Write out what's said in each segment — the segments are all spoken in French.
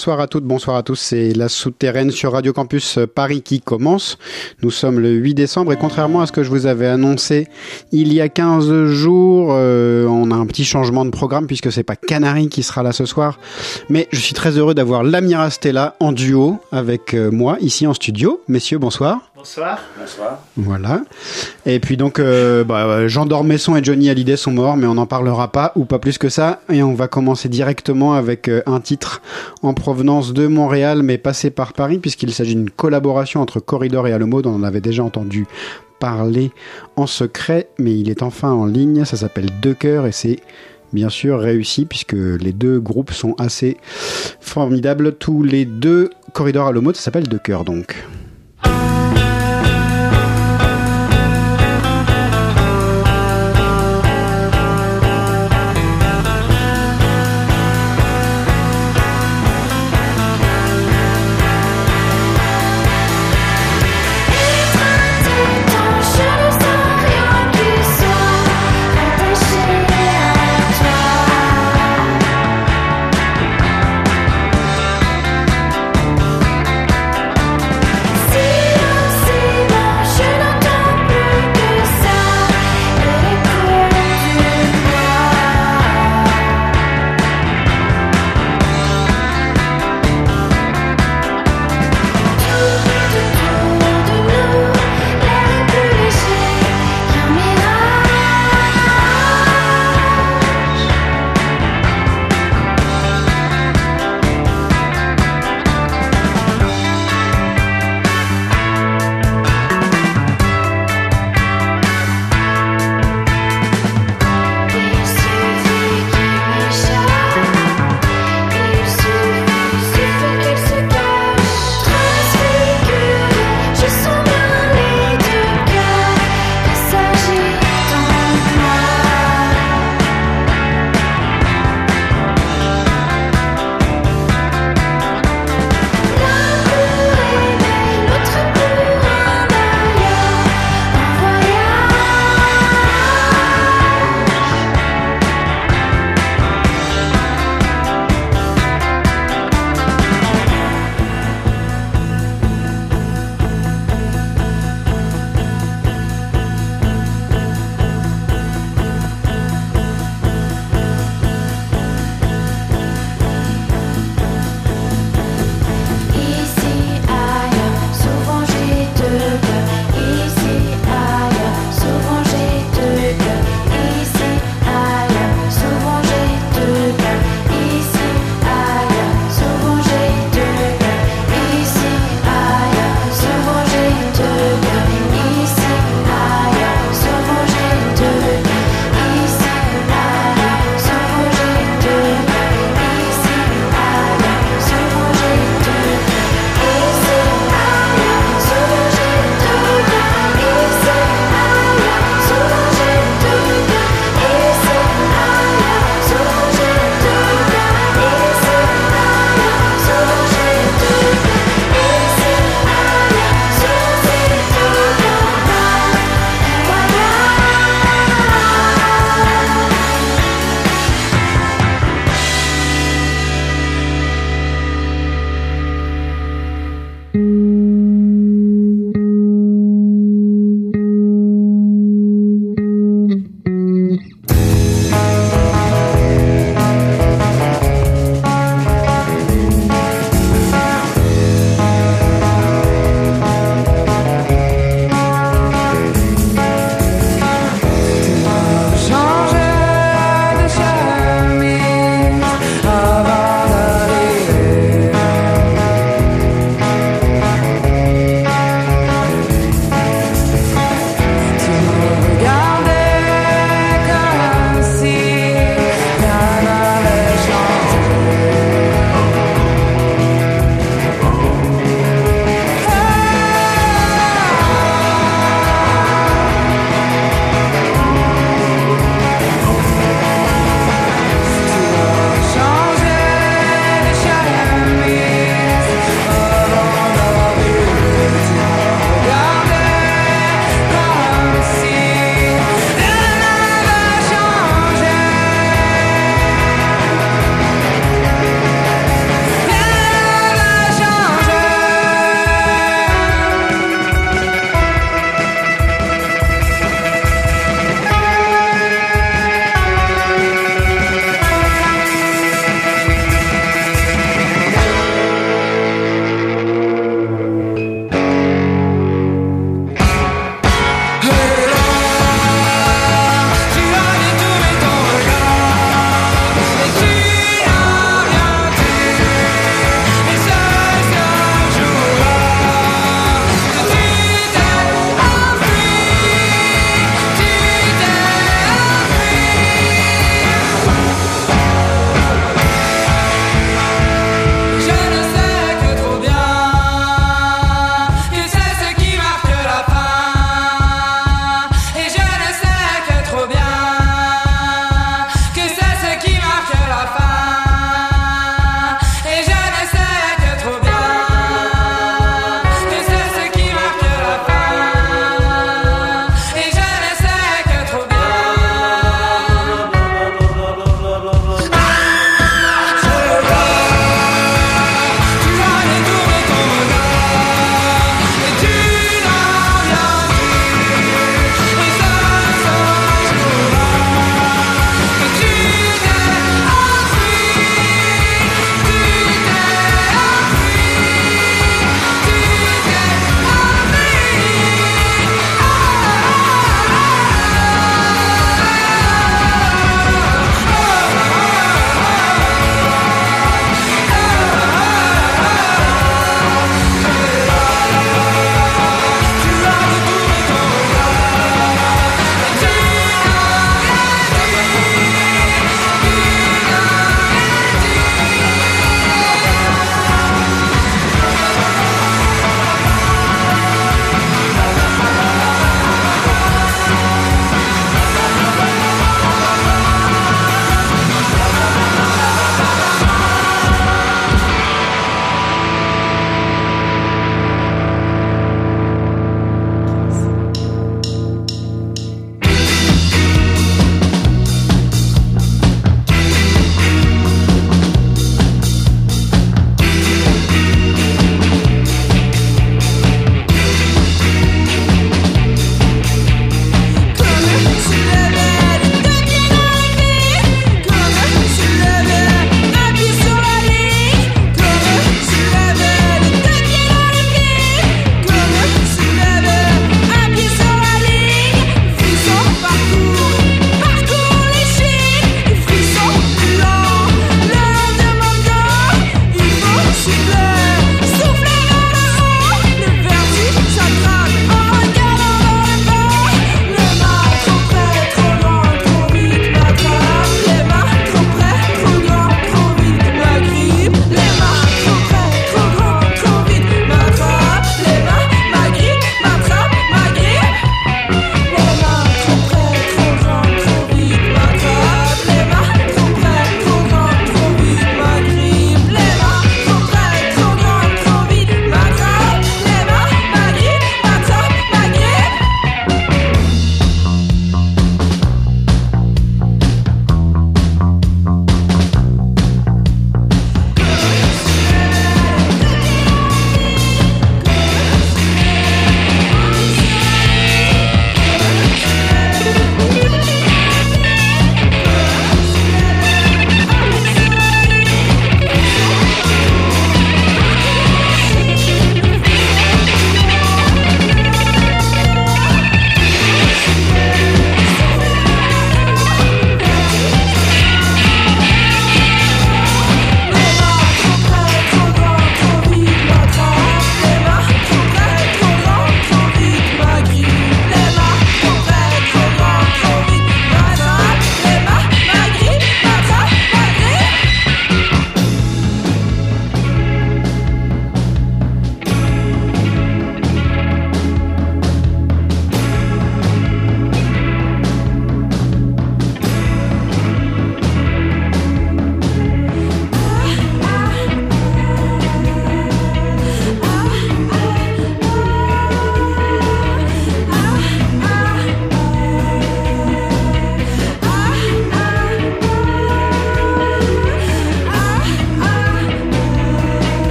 Bonsoir à toutes, bonsoir à tous. C'est la souterraine sur Radio Campus Paris qui commence. Nous sommes le 8 décembre et contrairement à ce que je vous avais annoncé il y a 15 jours, euh, on a un petit changement de programme puisque c'est pas Canary qui sera là ce soir. Mais je suis très heureux d'avoir l'Amira Stella en duo avec euh, moi ici en studio. Messieurs, bonsoir. Bonsoir. Bonsoir. Voilà. Et puis donc, euh, bah, Jean Dormesson et Johnny Hallyday sont morts, mais on n'en parlera pas, ou pas plus que ça. Et on va commencer directement avec euh, un titre en provenance de Montréal, mais passé par Paris, puisqu'il s'agit d'une collaboration entre Corridor et Alomode. On en avait déjà entendu parler en secret, mais il est enfin en ligne. Ça s'appelle Deux Cœurs et c'est bien sûr réussi puisque les deux groupes sont assez formidables. Tous les deux, Corridor à ça s'appelle Deux Cœurs donc.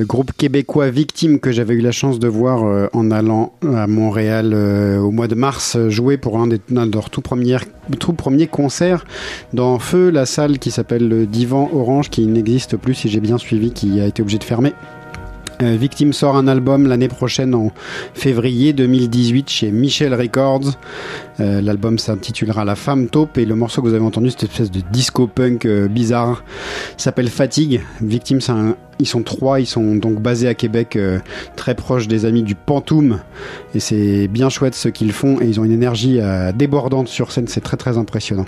Le groupe québécois Victime que j'avais eu la chance de voir euh, en allant à Montréal euh, au mois de mars jouer pour un, des, de leurs tout premiers, concerts dans Feu, la salle qui s'appelle le Divan Orange qui n'existe plus si j'ai bien suivi, qui a été obligé de fermer. Euh, Victime sort un album l'année prochaine en février 2018 chez Michel Records. Euh, L'album s'intitulera La femme taupe et le morceau que vous avez entendu, cette espèce de disco punk euh, bizarre, s'appelle Fatigue. Victime, c'est un ils sont trois, ils sont donc basés à Québec, euh, très proches des amis du Pantoum. Et c'est bien chouette ce qu'ils font. Et ils ont une énergie euh, débordante sur scène, c'est très très impressionnant.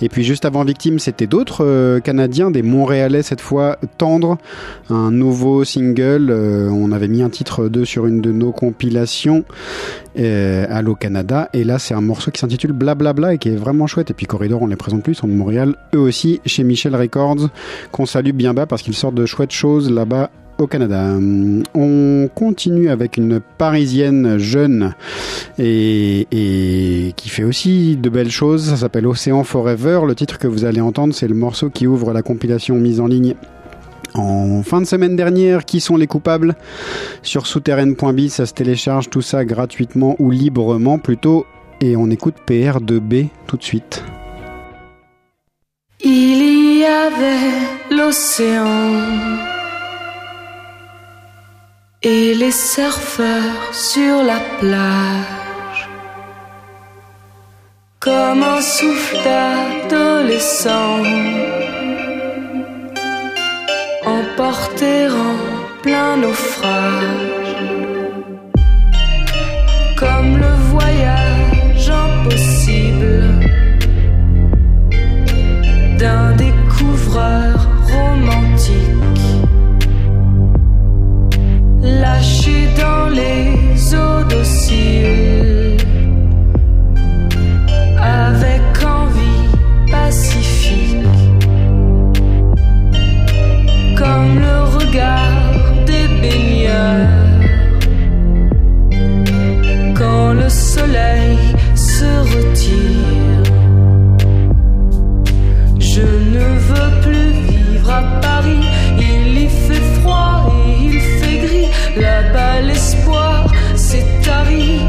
Et puis juste avant Victime, c'était d'autres euh, Canadiens, des Montréalais cette fois, Tendre, un nouveau single. on avait mis un titre d'eux sur une de nos compilations. Allo Canada et là c'est un morceau qui s'intitule Blablabla et qui est vraiment chouette et puis Corridor on les présente plus ils sont Montréal eux aussi chez Michel Records qu'on salue bien bas parce qu'ils sortent de chouettes choses là-bas au Canada. On continue avec une parisienne jeune et, et, qui fait aussi de belles choses. Ça s'appelle Océan Forever. Le titre que vous allez entendre, c'est le morceau qui ouvre la compilation mise en ligne en fin de semaine dernière. Qui sont les coupables Sur souterraine.biz, ça se télécharge tout ça gratuitement ou librement plutôt. Et on écoute PR2B tout de suite. Il y avait l'océan et les surfeurs sur la plage. Comme un souffle d'adolescent, emporté en plein naufrage. Comme le voyage impossible d'un découvreur romantique lâché dans les eaux dociles, avec envie pacifique, soleil se retire. Je ne veux plus vivre à Paris, il y fait froid et il fait gris. Là-bas, l'espoir s'est tari.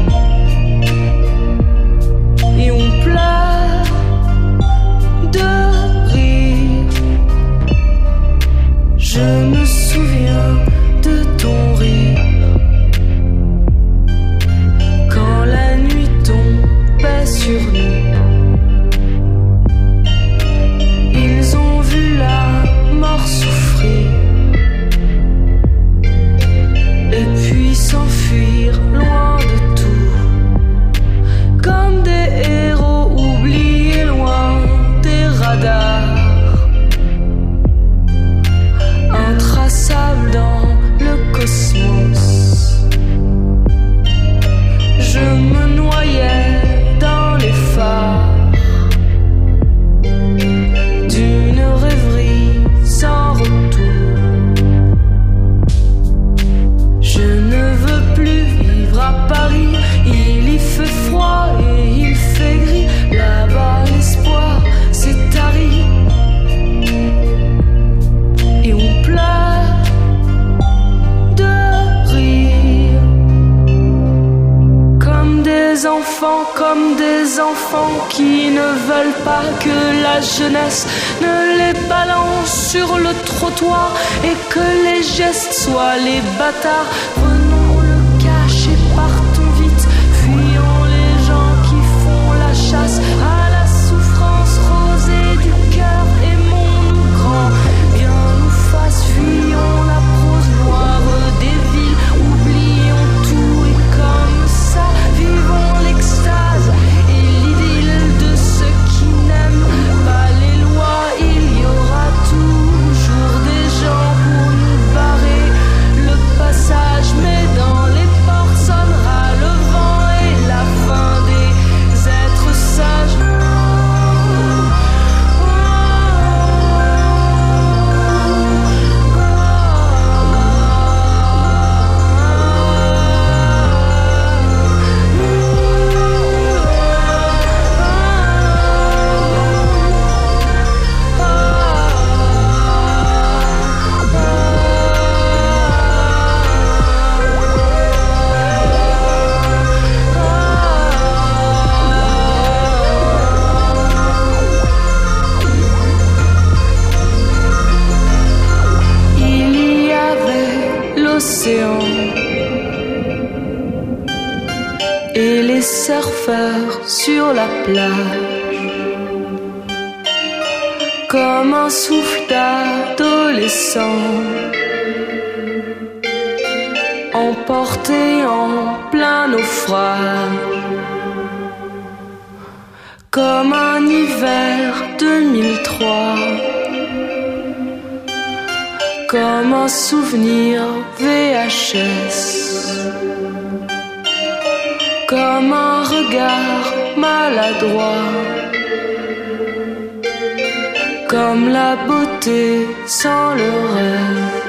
Comme un souffle d'adolescent, emporté en plein naufrage. Comme un hiver 2003 comme un souvenir VHS comme un regard maladroit, comme la beauté sans le rêve.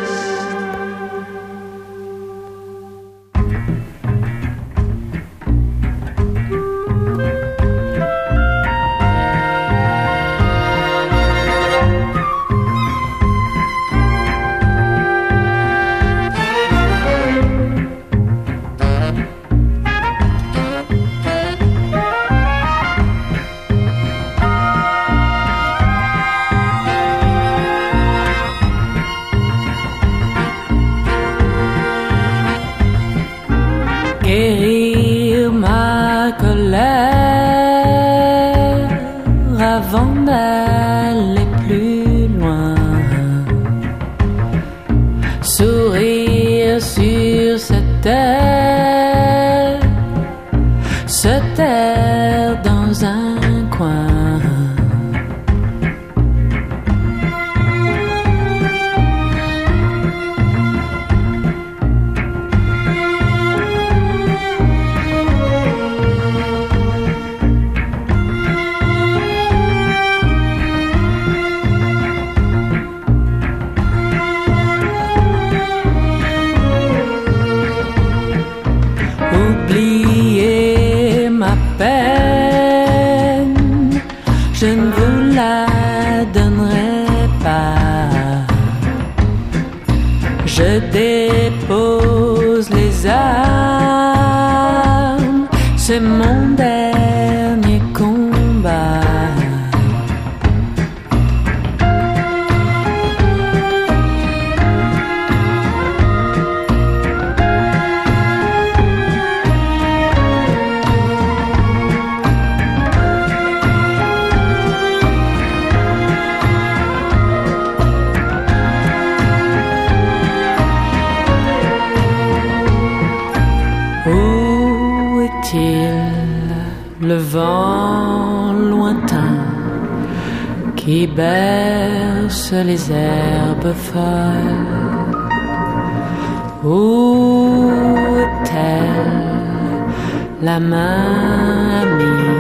Les herbes folles. Où est-elle, la main amie,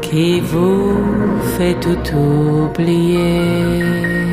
qui vous fait tout oublier?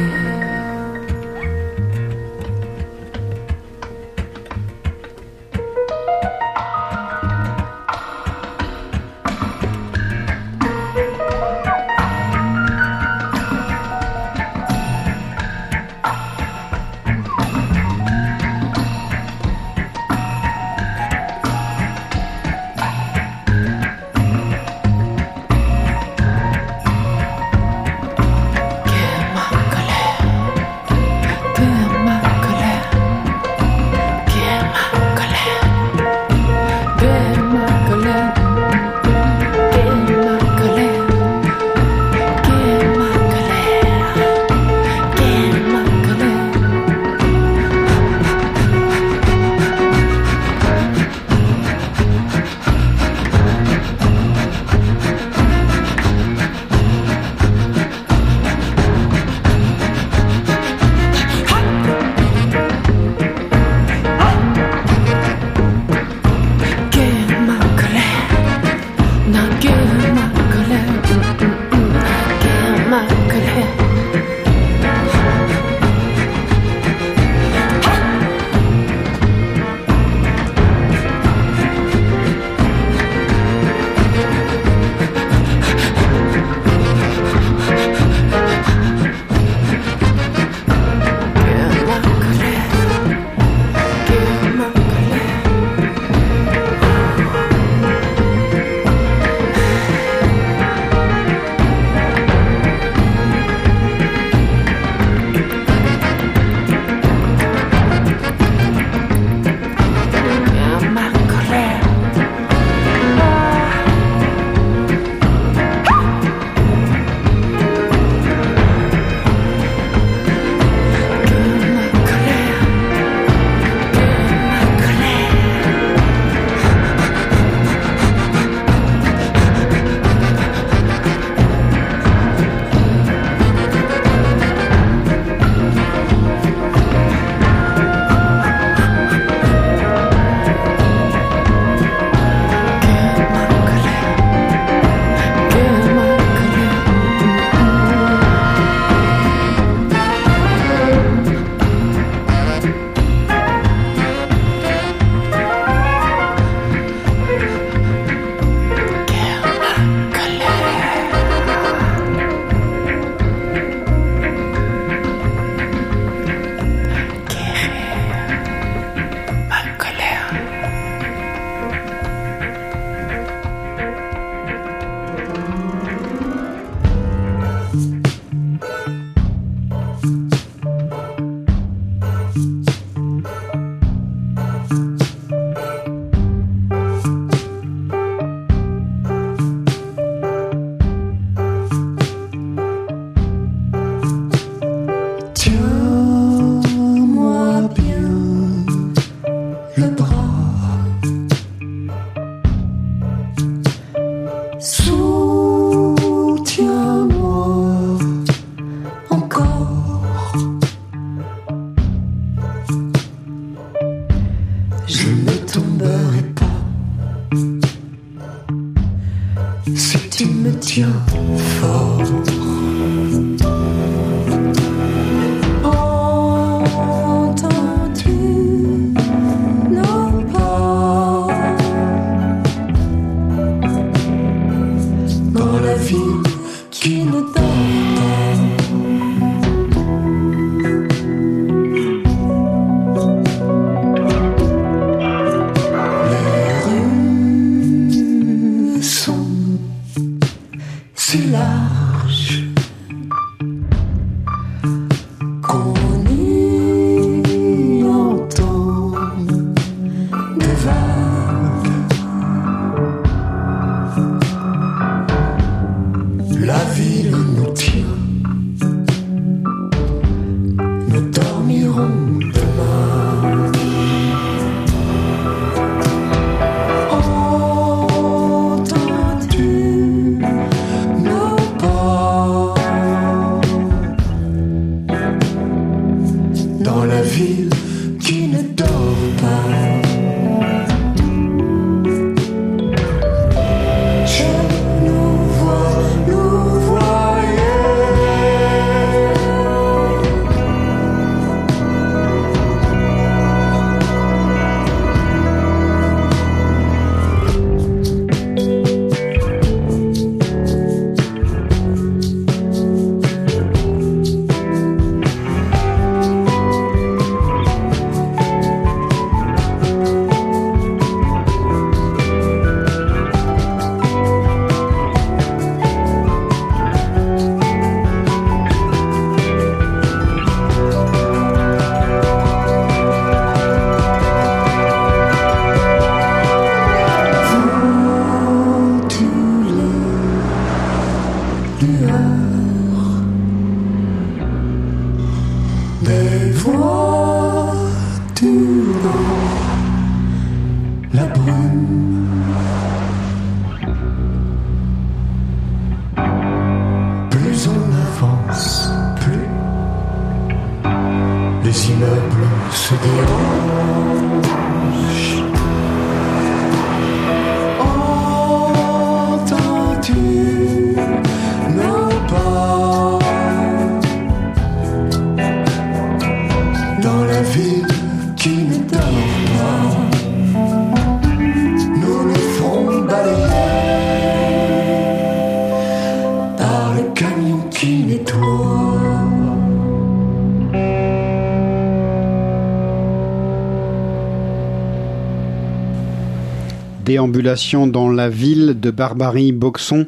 Dans la ville de Barbarie Boxon,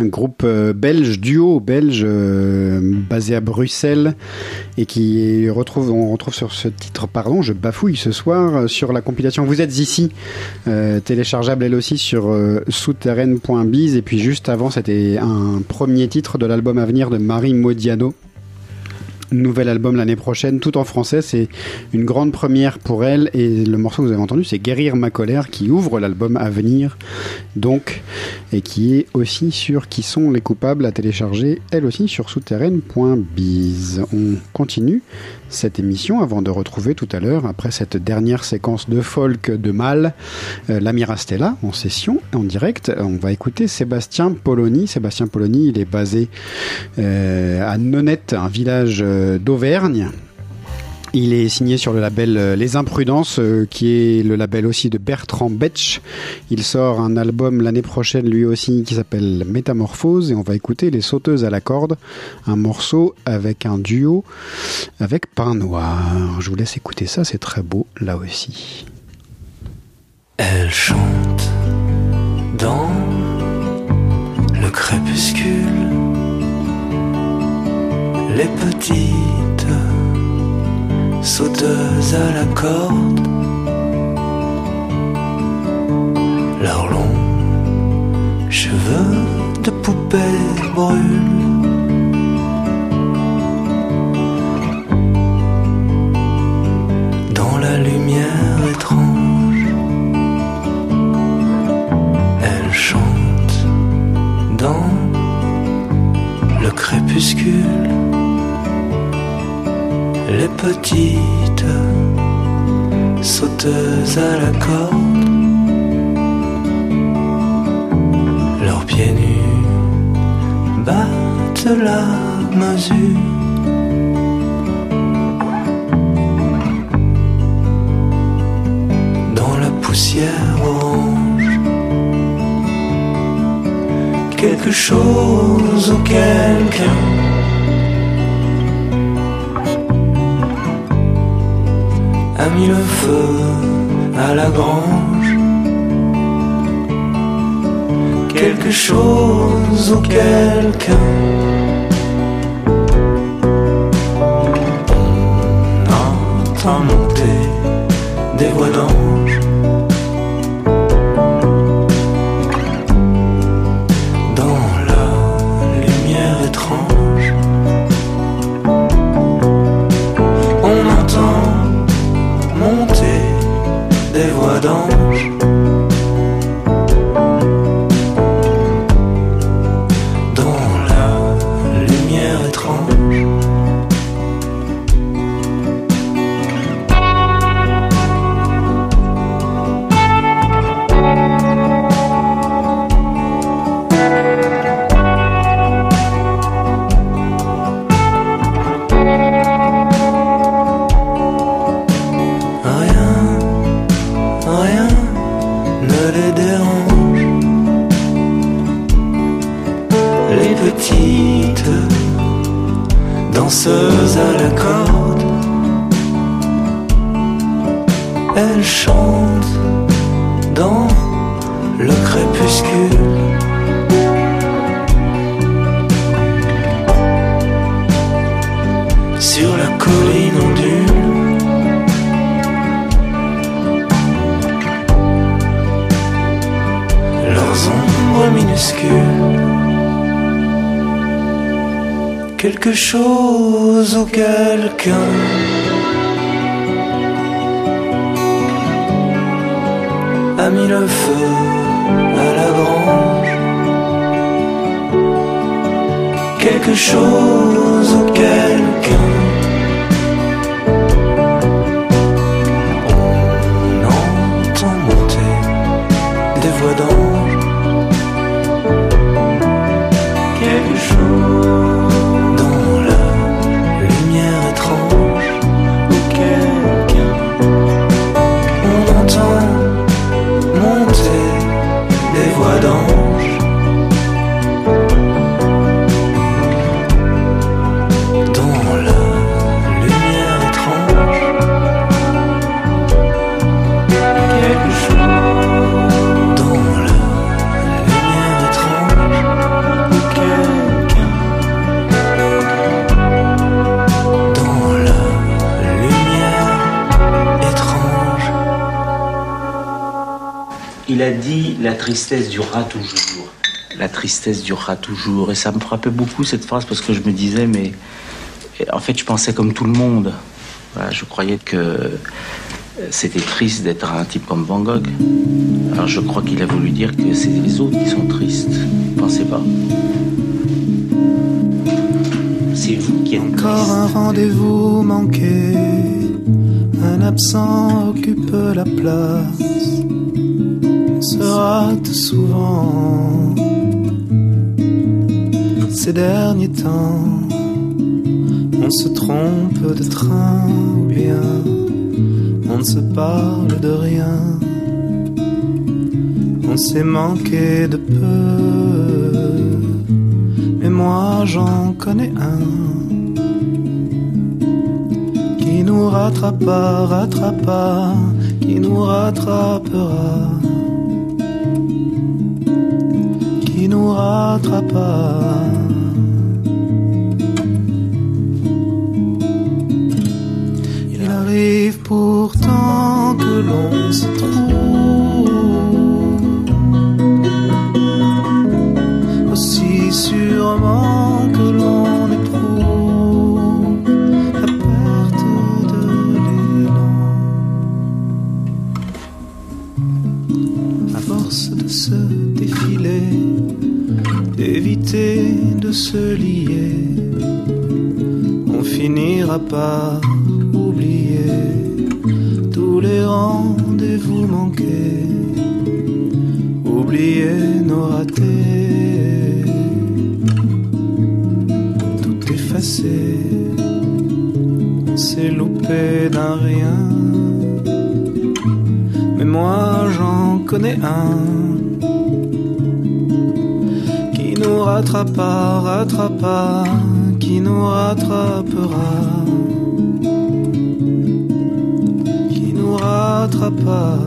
un groupe euh, belge, duo belge euh, basé à Bruxelles et qui retrouve, on retrouve sur ce titre, pardon, je bafouille ce soir, euh, sur la compilation Vous êtes ici, téléchargeable elle aussi sur souterraine.biz et puis juste avant c'était un premier titre de l'album à venir de Marie Modiano. Nouvel album l'année prochaine, tout en français. C'est une grande première pour elle. Et le morceau que vous avez entendu, c'est Guérir ma colère, qui ouvre l'album à venir. Donc, et qui est aussi sur Qui sont les coupables à télécharger, elle aussi sur souterraine.biz. On continue cette émission avant de retrouver tout à l'heure, après cette dernière séquence de folk de mal, euh, la en session, en direct. On va écouter Sébastien Poloni. Sébastien Poloni, il est basé euh, à Nonette, un village euh, d'Auvergne. Il est signé sur le label euh, Les Imprudences, euh, qui est le label aussi de Bertrand Betch. Il sort un album l'année prochaine, lui aussi, qui s'appelle Métamorphose, et on va écouter Les Sauteuses à la corde, un morceau avec un duo avec Pain Noir. Je vous laisse écouter ça, c'est très beau là aussi. Elle chante dans le crépuscule les petites sauteuses à la corde. Leurs longs cheveux de poupée brûlent. Les petites sauteuses à la corde, leurs pieds nus battent la mesure. Dans la poussière orange, quelque chose ou quelqu'un mis le feu à la grange. Quelque chose ou quelqu'un. On entend monter des voix d'ange. Quelque tristesse durera toujours. La tristesse durera toujours. Et ça me frappait beaucoup cette phrase parce que je me disais, mais en fait, je pensais comme tout le monde. je croyais que c'était triste d'être un type comme Van Gogh. Alors je crois qu'il a voulu dire que c'est les autres qui sont tristes. Pensez pas? C'est vous qui êtes Encore un rendez-vous manqué. Un absent occupe la place. Rate souvent. Ces derniers temps, on se trompe de train ou bien on ne se parle de rien. On s'est manqué de peu, mais moi j'en connais un qui nous rattrapera, rattrapera, qui nous rattrapera, rattrapera. arrive pourtant que l'on se trouve finira par tous les rendez-vous manqués, oublier nos ratés, tout effacé, on s'est loupé d'un rien. Mais moi j'en connais un qui nous rattrapera, rattrapera, qui nous rattrapera.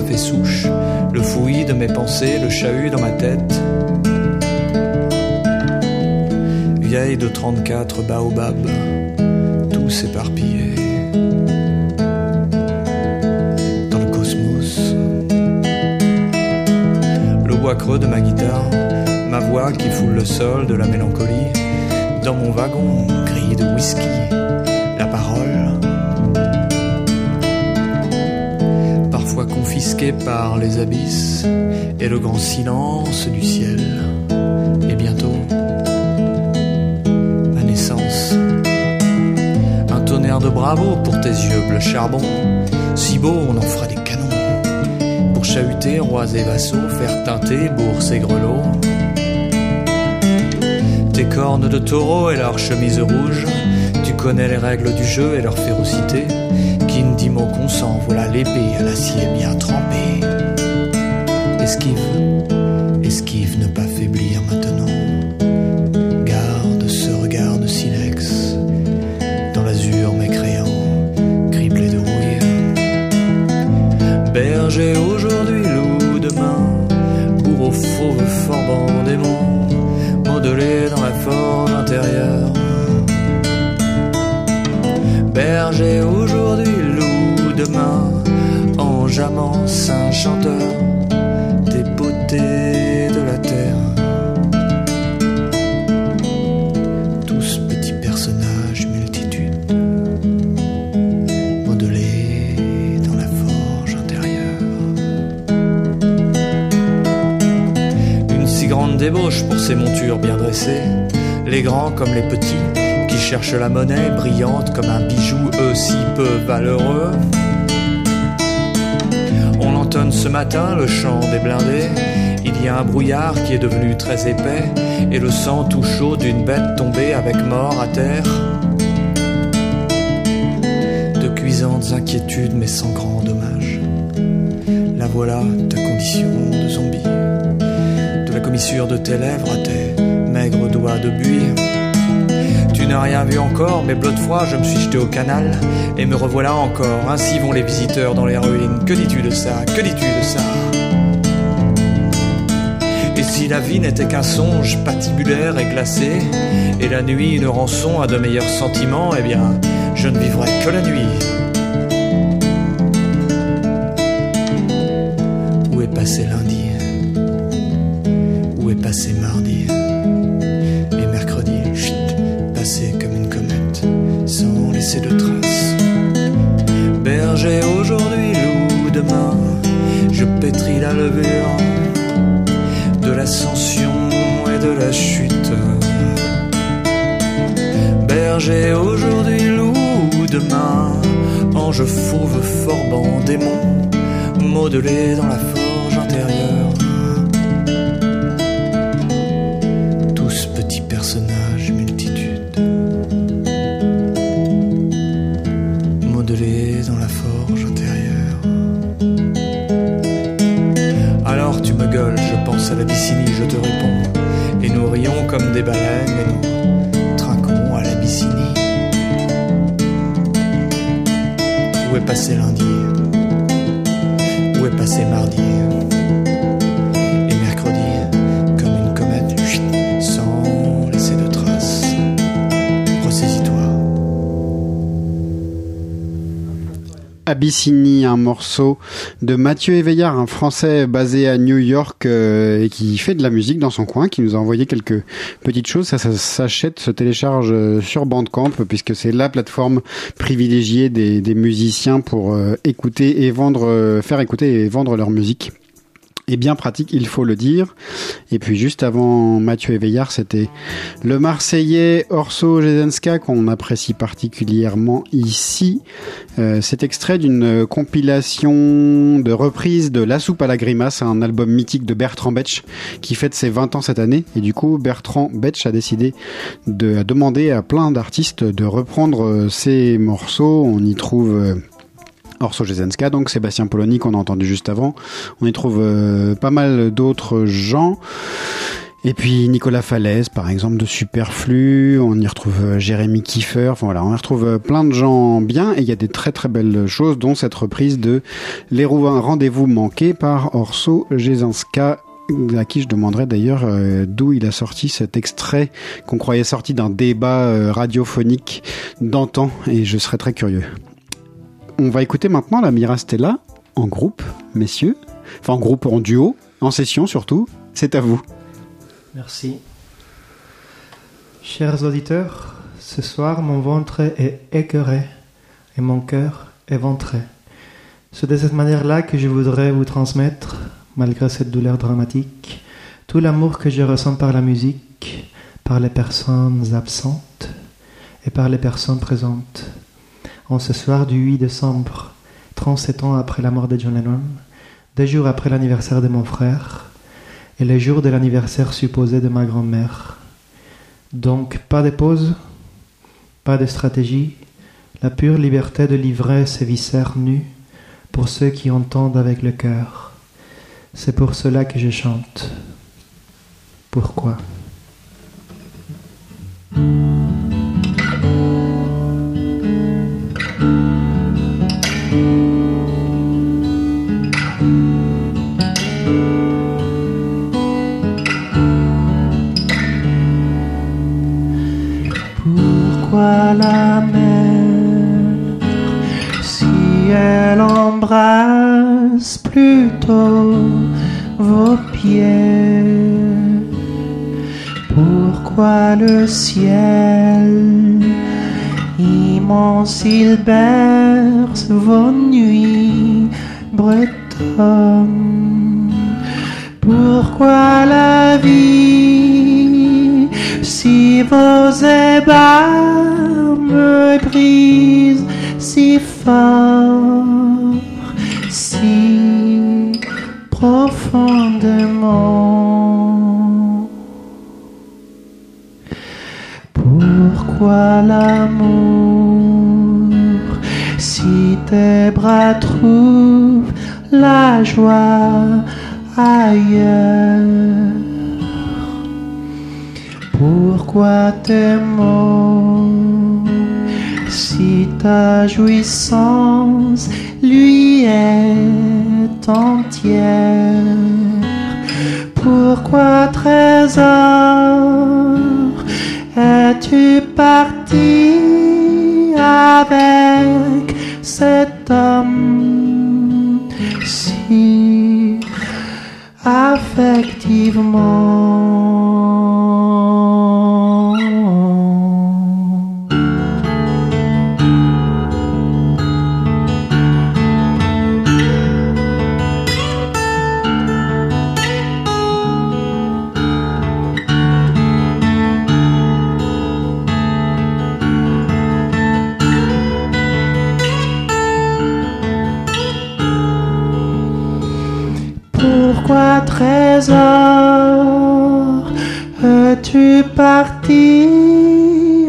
Fait souche. Le fouillis de mes pensées, le chahut dans ma tête. Vieille de 34 baobabs, tous éparpillés. Dans le cosmos. Le bois creux de ma guitare, ma voix qui foule le sol de la mélancolie. Dans mon wagon gris de whisky, par les abysses et le grand silence du ciel. Et bientôt, ma naissance. Un tonnerre de bravo pour tes yeux bleu charbon. Si beau, on en fera des canons. Pour chahuter rois et vassaux, faire teinter bourses et grelots. Tes cornes de taureau et leurs chemises rouges. Tu connais les règles du jeu et leur férocité dit mot consent, voilà l'épée à l'acier bien trempé. Esquive, esquive, ne la monnaie brillante comme un bijou, eux si peu valeureux. On entonne ce matin le chant des blindés. Il y a un brouillard qui est devenu très épais, et le sang tout chaud d'une bête tombée avec mort à terre. De cuisantes inquiétudes, mais sans grand dommage. La voilà ta condition de zombie. De la commissure de tes lèvres à tes maigres doigts de buis. N'as rien vu encore, mais bleu de je me suis jeté au canal et me revoilà encore. Ainsi vont les visiteurs dans les ruines. Que dis-tu de ça? Que dis-tu de ça? Et si la vie n'était qu'un songe patibulaire et glacé, et la nuit une rançon à de meilleurs sentiments, eh bien, je ne vivrai que la nuit. Abyssinie, un morceau de Mathieu Éveillard, un Français basé à New York euh, et qui fait de la musique dans son coin, qui nous a envoyé quelques petites choses. Ça, ça s'achète, se télécharge euh, sur Bandcamp puisque c'est la plateforme privilégiée des, musiciens pour euh, écouter et vendre, faire écouter et vendre leur musique. Et bien pratique, il faut le dire. Et puis juste avant Mathieu Éveillard, c'était le Marseillais Orso Jezenska qu'on apprécie particulièrement ici. Euh, c'est extrait d'une compilation de reprises de La soupe à la grimace, un album mythique de Bertrand Betch qui fête ses 20 ans cette année. Et du coup, Bertrand Betch a décidé de demander à plein d'artistes de reprendre euh, ces morceaux. On y trouve... Orso Jezenska, donc Sébastien Polony qu'on a entendu juste avant. On y trouve euh, pas mal d'autres gens. Et puis Nicolas Falaise, par exemple, de Superflu. On y retrouve euh, Jérémy Kiefer. Enfin voilà, on y retrouve euh, plein de gens bien. Et il y a des très très belles choses, dont cette reprise de Les Rou- Rendez-vous manqués par Orso Jezenska à qui je demanderais d'ailleurs d'où il a sorti cet extrait qu'on croyait sorti d'un débat radiophonique d'antan et je serais très curieux. On va écouter maintenant la Mirastella en groupe, messieurs. Enfin, en groupe, en duo, en session surtout. C'est à vous. Merci. Chers auditeurs, ce soir mon ventre est écœuré et mon cœur est ventré. C'est de cette manière-là que je voudrais vous transmettre, malgré cette douleur dramatique, tout l'amour que je ressens par la musique, par les personnes absentes et par les personnes présentes. En ce soir du 8 décembre, 37 ans après la mort de John Lennon, deux jours après l'anniversaire de mon frère, et le jour de l'anniversaire supposé de ma grand-mère. Donc pas de pause, pas de stratégie, la pure liberté de livrer ses viscères nus pour ceux qui entendent avec le cœur. C'est pour cela que je chante. Pourquoi? La mer, si elle embrase caresse plutôt vos pieds. Pourquoi le ciel immense il berce vos nuits bretonnes? Pourquoi la vie si vos ébats me brisent si fort, si profondément. Pourquoi l'amour, si tes bras trouvent la joie ailleurs? Pourquoi tes mots, si ta jouissance lui est entière? Pourquoi trésor es-tu parti avec cet homme si affectivement? Trésor. Es-tu parti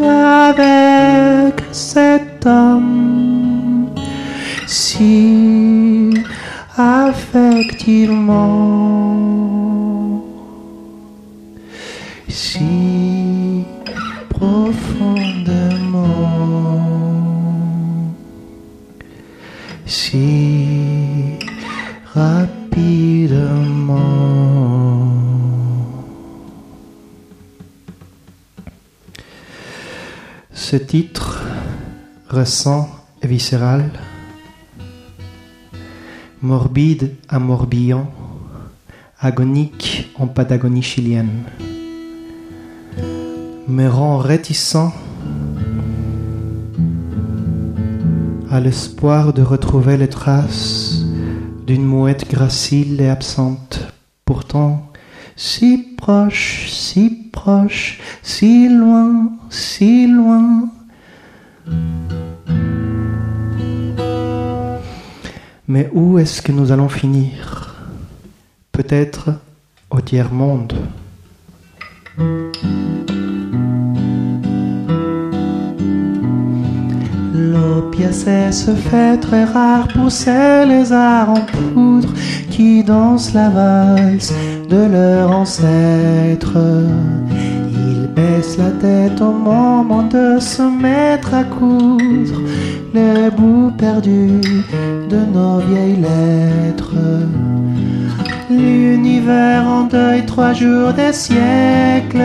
avec cet homme? Si affectivement, si profondément, si Ce titre récent et viscéral, morbide à morbillon, agonique en Patagonie chilienne, me rend réticent à l'espoir de retrouver les traces d'une mouette gracile et absente, pourtant si proche, si proche, si loin, si loin. Mais où est-ce que nous allons finir? Peut-être au tiers-monde. L'opiacé se fait très rare pour ces lézards en poudre qui dansent la valse de leur ancêtre. Ils baissent la tête au moment de se mettre à coudre les bouts perdus de nos vieilles lettres? L'univers en deuil trois jours des siècles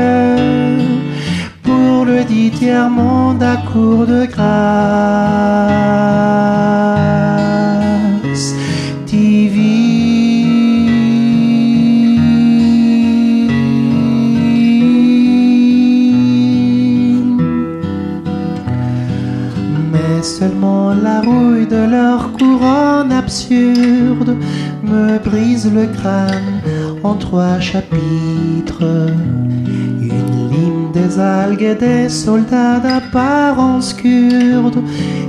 pour le dit tiers-monde à court de grâce seulement la rouille de leur couronne absurde me brise le crâne en trois chapitres. Une lime des algues et des soldats d'apparence kurde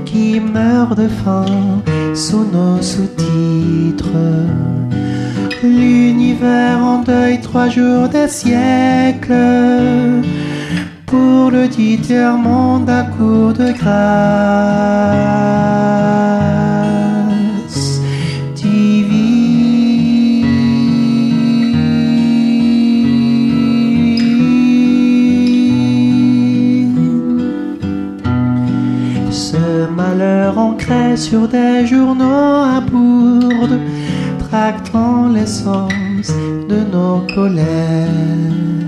qui meurent de faim sous nos sous-titres. L'univers en deuil trois jours des siècles pour le tiers-monde à court de grâce divine. Ce malheur ancré sur des journaux à bourde, tractant l'essence de nos colères.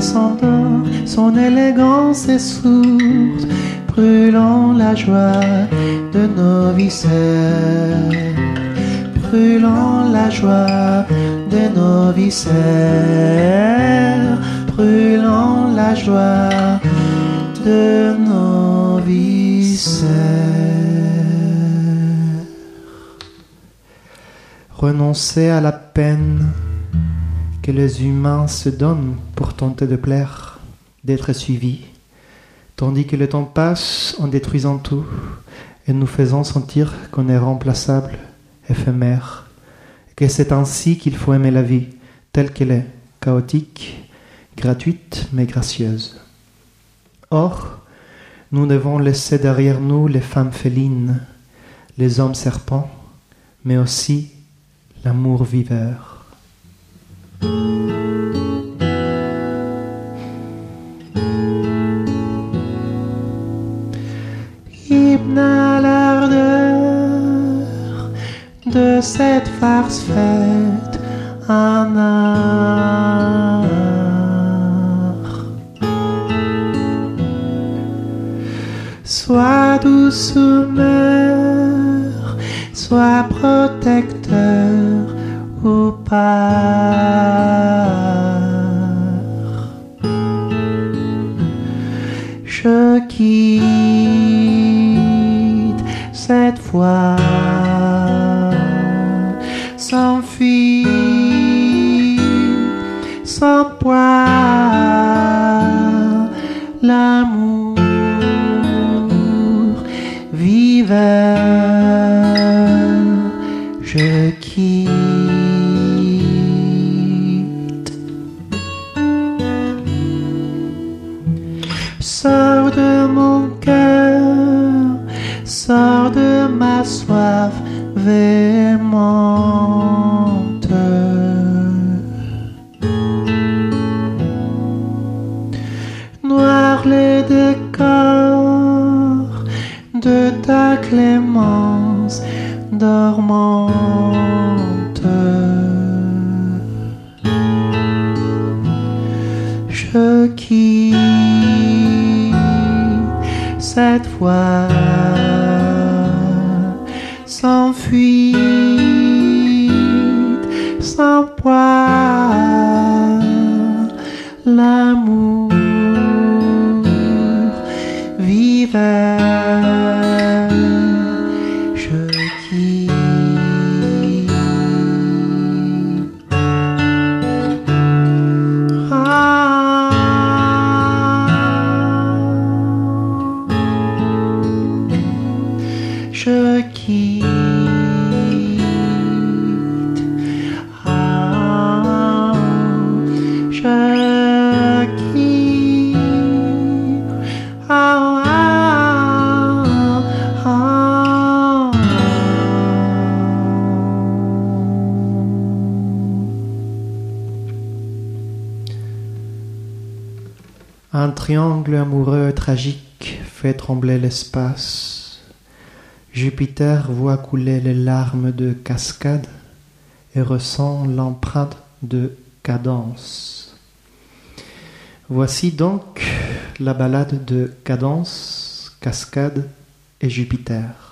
S'endort, son élégance est sourde, brûlons la joie de nos viscères, brûlons la joie de nos viscères, brûlons la joie de nos viscères. Renoncer à la peine que les humains se donnent pour tenter de plaire, d'être suivis, tandis que le temps passe en détruisant tout et nous faisant sentir qu'on est remplaçable, éphémère, et que c'est ainsi qu'il faut aimer la vie, telle qu'elle est, chaotique, gratuite mais gracieuse. Or, nous devons laisser derrière nous les femmes félines, les hommes serpents, mais aussi l'amour viveur. De cette farce faite en art. Sois doux soumeur, sois protecteur Je quitte cette fois sans fuir, sans poids, l'amour l'espace. Jupiter voit couler les larmes de cascade et ressent l'empreinte de cadence. Voici donc la balade de cadence, cascade et. Jupiter,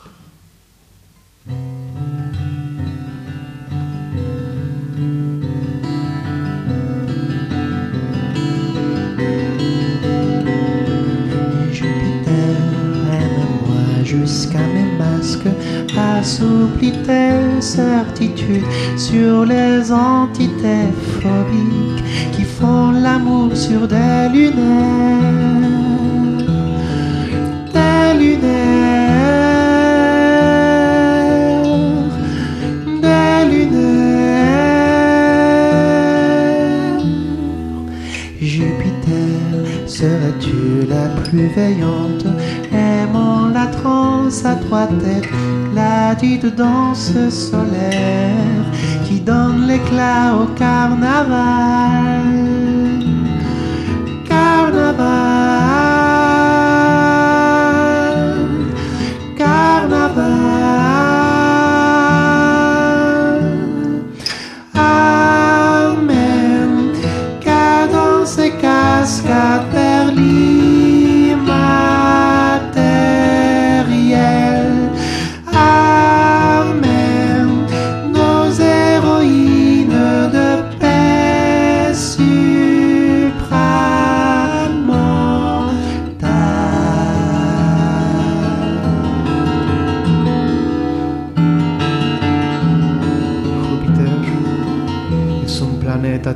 assouplis tes certitudes sur les entités phobiques qui font l'amour sur des lunaires. Des lunaires, des lunaires. Jupiter, serais-tu la plus veillante, la transe à trois têtes, la dite danse solaire qui donne l'éclat au carnaval. Carnaval,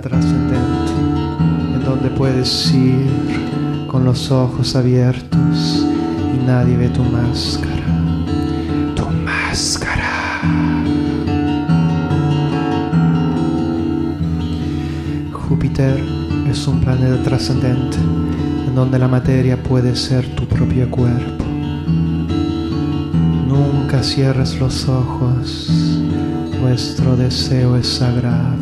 trascendente en donde puedes ir con los ojos abiertos y nadie ve tu máscara. Tu máscara. Júpiter es un planeta trascendente en donde la materia puede ser tu propio cuerpo. Nunca cierres los ojos, vuestro deseo es sagrado.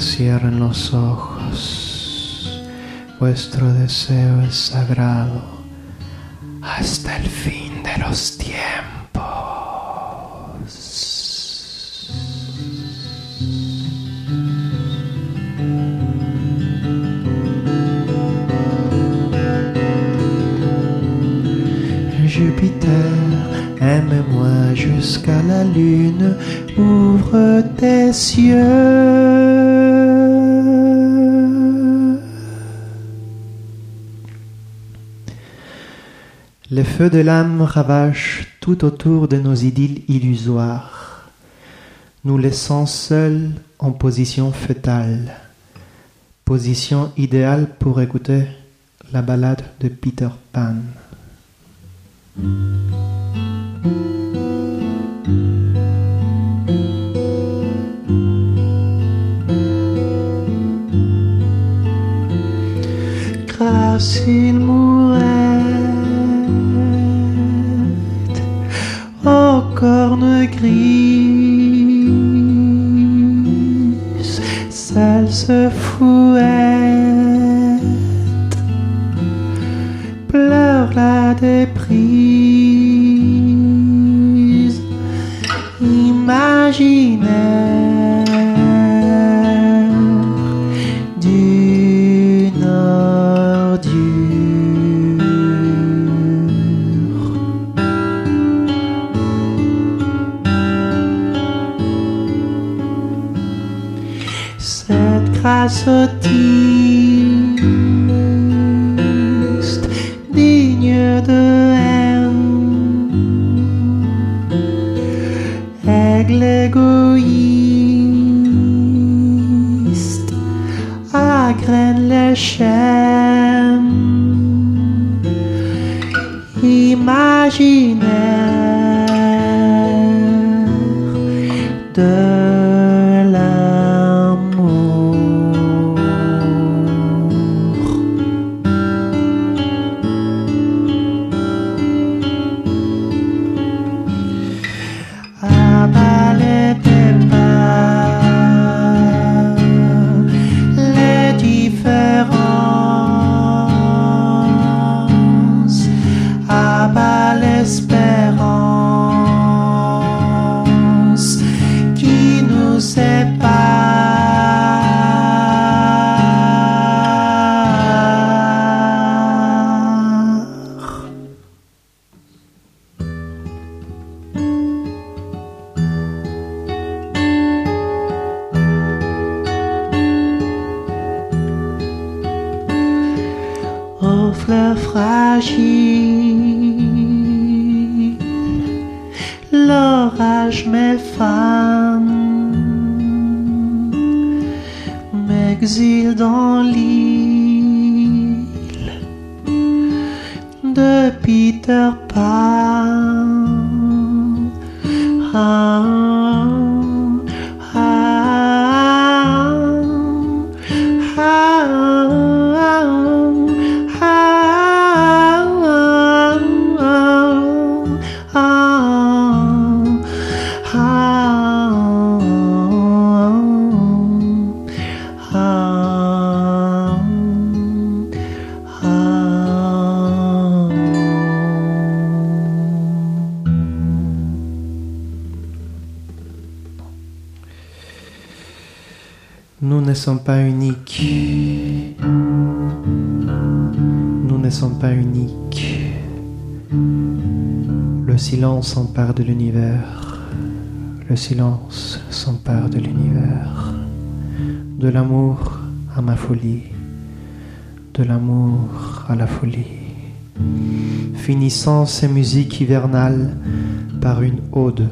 Cierren los ojos, vuestro deseo es sagrado hasta el fin de los tiempos. Les feux de l'âme ravagent tout autour de nos idylles illusoires, nous laissant seuls en position fœtale, position idéale pour écouter la ballade de Peter Pan. Grâce une mourette aux cornes grises, seule se fouette, pleure la déprise, imaginaire Cette m'exile dans l'île de Peter Pan. Ah, sommes pas uniques. Nous ne sommes pas uniques. Le silence s'empare de l'univers. Le silence s'empare de l'univers. De l'amour à ma folie. De l'amour à la folie. Finissant ces musiques hivernales par une ode.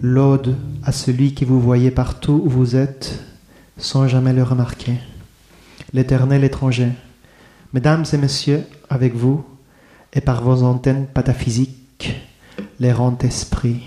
L'ode à celui que vous voyez partout où vous êtes, sans jamais le remarquer. L'éternel étranger, mesdames et messieurs, avec vous, et par vos antennes pataphysiques, l'errant esprit.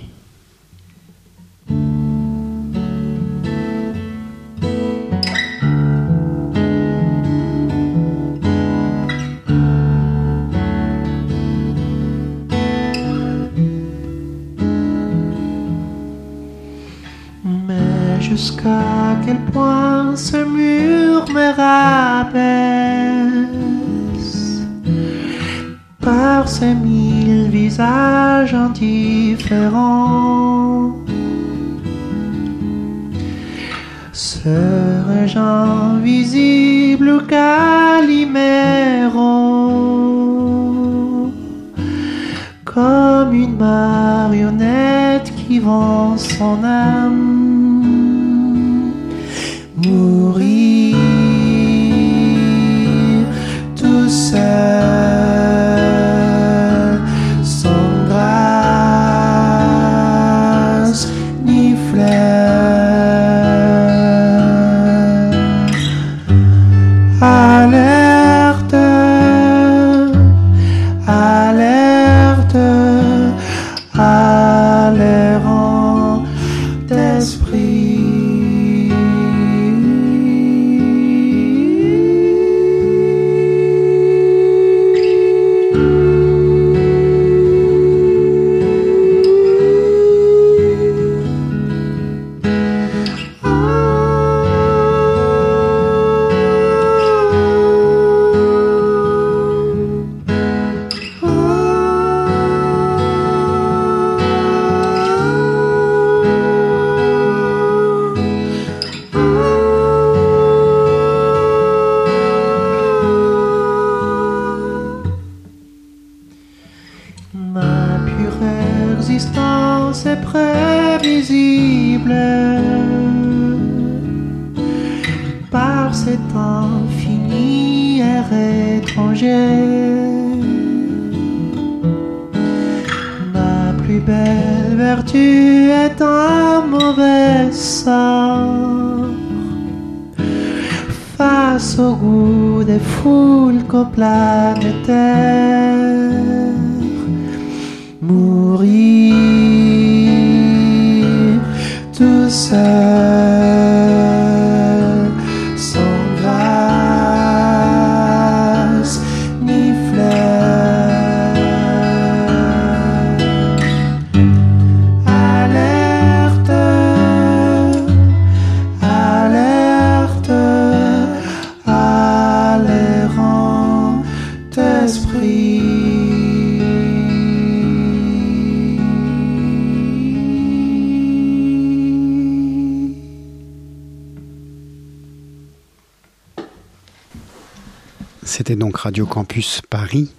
Radio Campus Paris,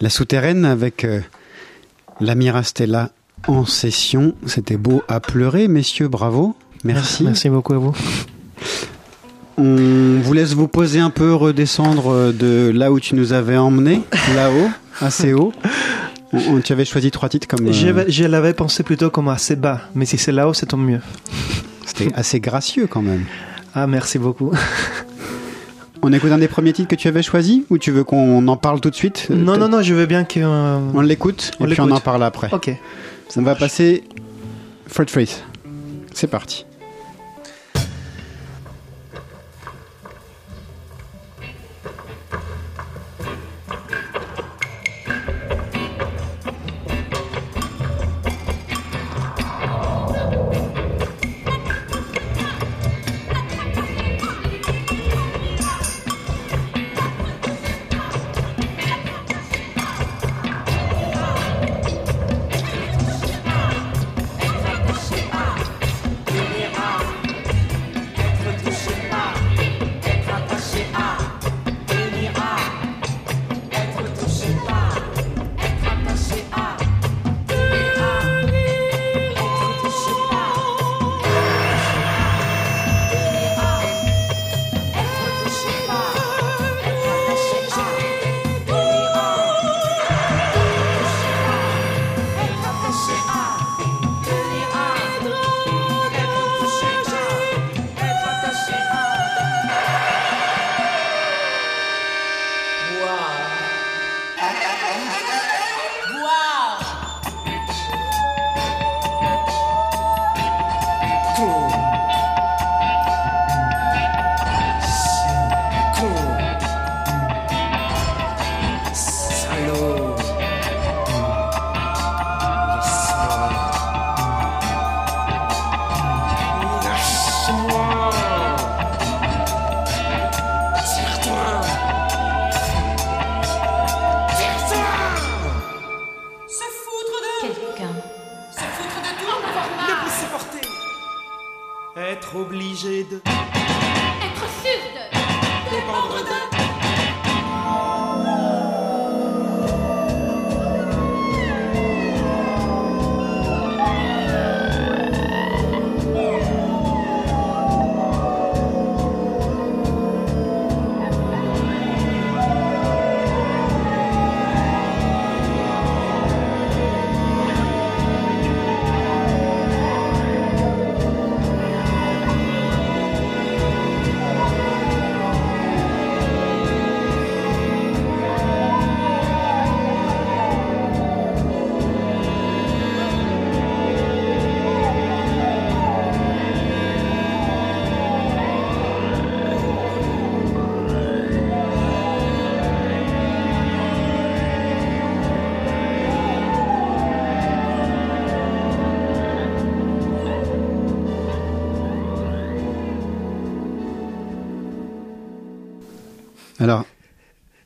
la souterraine avec euh, l'Amira Stella en session. C'était beau à pleurer, messieurs, bravo. Merci. Merci beaucoup à vous. On vous laisse vous poser un peu, redescendre euh, de là où tu nous avais emmené, là-haut, assez haut. On, on- tu avais choisi trois titres comme. euh, Je, je l'avais pensé plutôt comme assez bas, mais si c'est là-haut, c'est tant mieux. C'était assez gracieux quand même. Ah, merci beaucoup. On écoute un des premiers titres que tu avais choisi ou tu veux qu'on en parle tout de suite? Non, non, non, je veux bien que. euh, On l'écoute et puis on en parle après. Ok. On va passer Fred Freeze. C'est parti.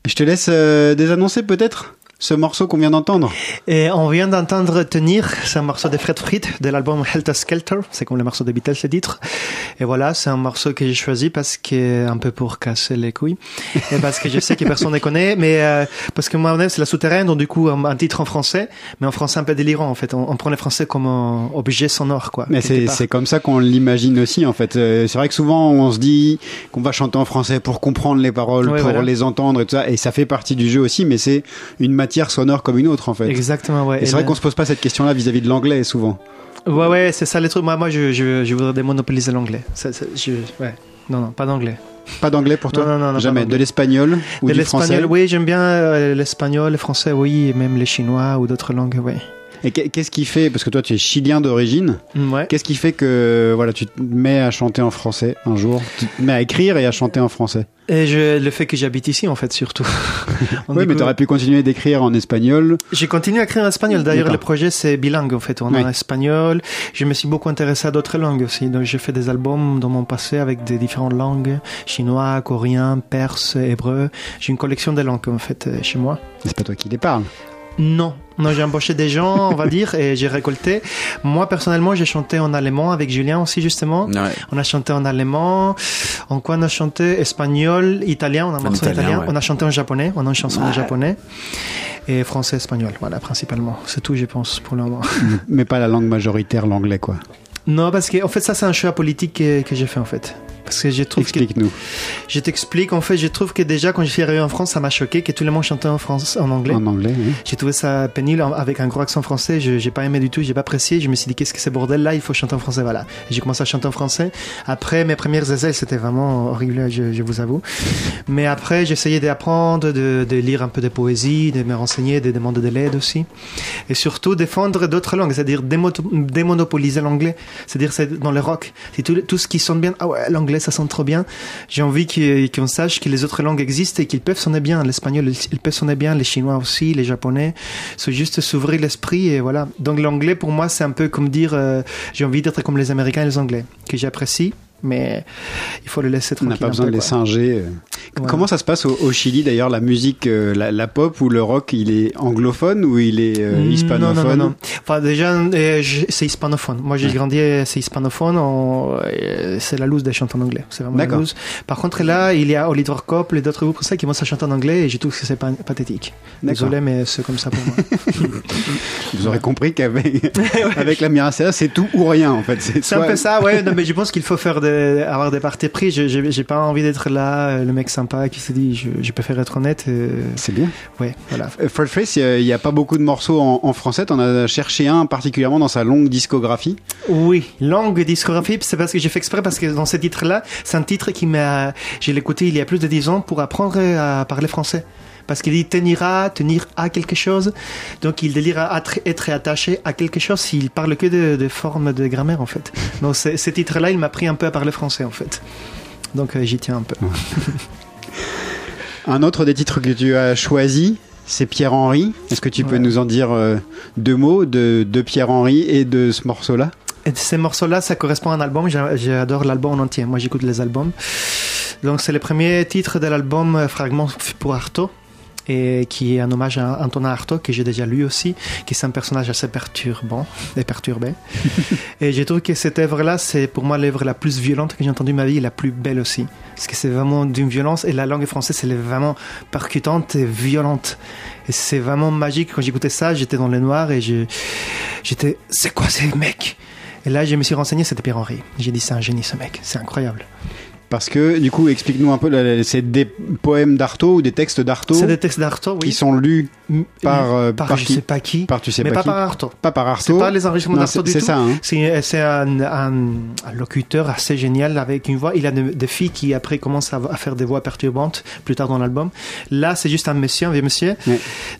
Je te laisse euh, désannoncer peut-être ce morceau qu'on vient d'entendre. Et on vient d'entendre Tenir, c'est un morceau de Fred Fried de l'album Helter Skelter, c'est comme le morceau de Beatles, le titre. Et voilà, c'est un morceau que j'ai choisi parce que, un peu pour casser les couilles, et parce que je sais que personne ne connaît, mais euh, parce que moi, c'est la souterraine, donc du coup, un, un titre en français, mais en français un peu délirant, en fait. On, on prend le français comme un objet sonore, quoi. Mais c'est comme ça qu'on l'imagine aussi en fait. Euh, C'est vrai que souvent on se dit qu'on va chanter en français pour comprendre les paroles, Ouais, pour voilà. les entendre et tout ça, et ça fait partie du jeu aussi, mais c'est une matière sonore comme une autre en fait. Exactement, ouais. Et c'est vrai qu'on se pose pas cette question-là vis-à-vis de l'anglais souvent. Ouais, ouais, c'est ça le truc. Moi, moi je, je, je voudrais démonopoliser l'anglais. Ça, ça, je, ouais. Non, non, pas d'anglais. Pas d'anglais pour toi Non, non, non, Jamais. De l'espagnol ou de du français l'espagnol, oui, j'aime bien euh, l'espagnol, le français, oui, et même les chinois ou d'autres langues, oui. Et qu'est- qu'est-ce qui fait, parce que toi tu es chilien d'origine, Mm, Ouais. qu'est-ce qui fait que voilà tu te mets à chanter en français un jour Tu te mets à écrire et à chanter en français? Et je, le fait que j'habite ici, en fait, surtout. Oui, mais tu aurais pu continuer d'écrire en espagnol. J'ai continué à écrire en espagnol. D'ailleurs, le projet, c'est bilingue, en fait. On Oui. est en espagnol. Je me suis beaucoup intéressé à d'autres langues aussi. Donc, j'ai fait des albums dans mon passé avec des différentes langues. Chinois, coréen, perse, hébreu. J'ai une collection de langues, en fait, euh, chez moi. C'est pas toi qui les parles. Non, non, j'ai embauché des gens, on va dire, et j'ai récolté. Moi, personnellement, j'ai chanté en allemand avec Julien aussi, justement. Ouais. On a chanté en allemand. En quoi on a chanté? Espagnol, italien, on a un morceau en italien, italien. ouais. On a chanté en japonais, on a une chanson en japonais. Et français, espagnol, voilà, principalement. C'est tout, je pense, pour le moment. mais pas la langue majoritaire, l'anglais quoi. non, parce que, en fait, ça, c'est un choix politique que, que j'ai fait, en fait. Parce que je trouve que, Explique-nous. je t'explique, en fait, je trouve que déjà, quand je suis arrivé en France, ça m'a choqué que tout le monde chantait en France, en anglais. En anglais, oui. J'ai trouvé ça pénible avec un gros accent français. Je j'ai pas aimé du tout, j'ai pas apprécié. Je me suis dit qu'est-ce que c'est bordel là Il faut chanter en français, voilà. J'ai commencé à chanter en français. Après mes premières essais, c'était vraiment horrible, je, je vous avoue. Mais après, j'essayais d'apprendre, de, de lire un peu de poésie, de me renseigner, de demander de l'aide aussi, et surtout défendre d'autres langues, c'est-à-dire démo- démonopoliser l'anglais. C'est-à-dire c'est dans le rock, c'est tout, tout ce qui sonne bien. Ah ouais, l'anglais ça sonne trop bien. J'ai envie qu'on sache que les autres langues existent et qu'ils peuvent sonner bien. L'espagnol, ils peuvent sonner bien, les chinois aussi, les japonais. C'est juste s'ouvrir l'esprit et voilà. Donc l'anglais pour moi c'est un peu comme dire euh, j'ai envie d'être comme les Américains et les Anglais que j'apprécie, mais il faut le laisser On tranquille. n'a pas besoin peu, de les singer. euh. Voilà. Comment ça se passe au, au Chili d'ailleurs La musique, euh, la, la pop ou le rock, il est anglophone ou il est euh, hispanophone Non, non, non, non. Enfin, déjà, euh, c'est hispanophone. Moi, j'ai Ouais. grandi, c'est hispanophone. on- c'est la loose des chants en anglais. C'est vraiment la loose. Par contre, là, il y a Oliver Cope et d'autres groupes comme ça qui vont à chanter en anglais et je trouve que c'est pathétique. Désolé, mais c'est comme ça pour moi. Vous aurez compris qu'avec avec la Miracea, c'est tout ou rien en fait. C'est un peu ça, ouais. Non, mais je pense qu'il faut faire des, avoir des parties pris. Je- J'ai pas envie d'être là, euh, le mec sympa qui se dit, je, je préfère être honnête. euh, C'est bien. ouais, voilà. Euh, Fred Face, il n'y a, pas beaucoup de morceaux en, en français. T'en as cherché un particulièrement dans sa longue discographie? Oui, langue discographie, c'est parce que j'ai fait exprès parce que dans ce titre-là, c'est un titre qui m'a, j'ai l'écouté il y a plus de 10 ans pour apprendre à parler français. Parce qu'il dit tenir à, tenir à quelque chose. Donc il délire à être, attaché à quelque chose. Il parle que de, de formes de grammaire en fait. Donc ce titre-là, il m'a pris un peu à parler français en fait. Donc euh, j'y tiens un peu. Un autre des titres que tu as choisi, c'est Pierre-Henri. Est-ce que tu peux Ouais. nous en dire euh, deux mots de, de Pierre-Henri et de ce morceau-là? Et ces morceaux-là, ça correspond à un album. J'a- J'adore l'album en entier. Moi, j'écoute les albums. Donc, c'est le premier titre de l'album euh, Fragments pour Arto. Et qui est un hommage à Antonin Artaud que j'ai déjà lu aussi, qui est un personnage assez perturbant et perturbé. et j'ai trouvé que cette œuvre-là, c'est pour moi l'œuvre la plus violente que j'ai entendue de ma vie et la plus belle aussi. Parce que c'est vraiment d'une violence et la langue française, elle est vraiment percutante et violente. Et c'est vraiment magique. Quand j'écoutais ça, j'étais dans le noir et je- j'étais, c'est quoi ces mecs? Et là, je me suis renseigné, c'était Pierre-Henri. J'ai dit, c'est un génie ce mec, c'est incroyable. Parce que, du coup, explique-nous un peu, c'est des poèmes d'Artaud ou des textes d'Artaud C'est des textes d'Artaud, oui. qui sont lus par, euh, par, par je qui sais pas qui, Par tu sais mais pas, pas qui par Artaud. Pas par C'est Artaud. pas les enregistrements d'Artaud c'est- du C'est tout. ça, hein. C'est c'est un, un- un locuteur assez génial avec une voix. Il a de- des filles qui après commencent à, à faire des voix perturbantes plus tard dans l'album. Là, c'est juste un monsieur, un vieux monsieur,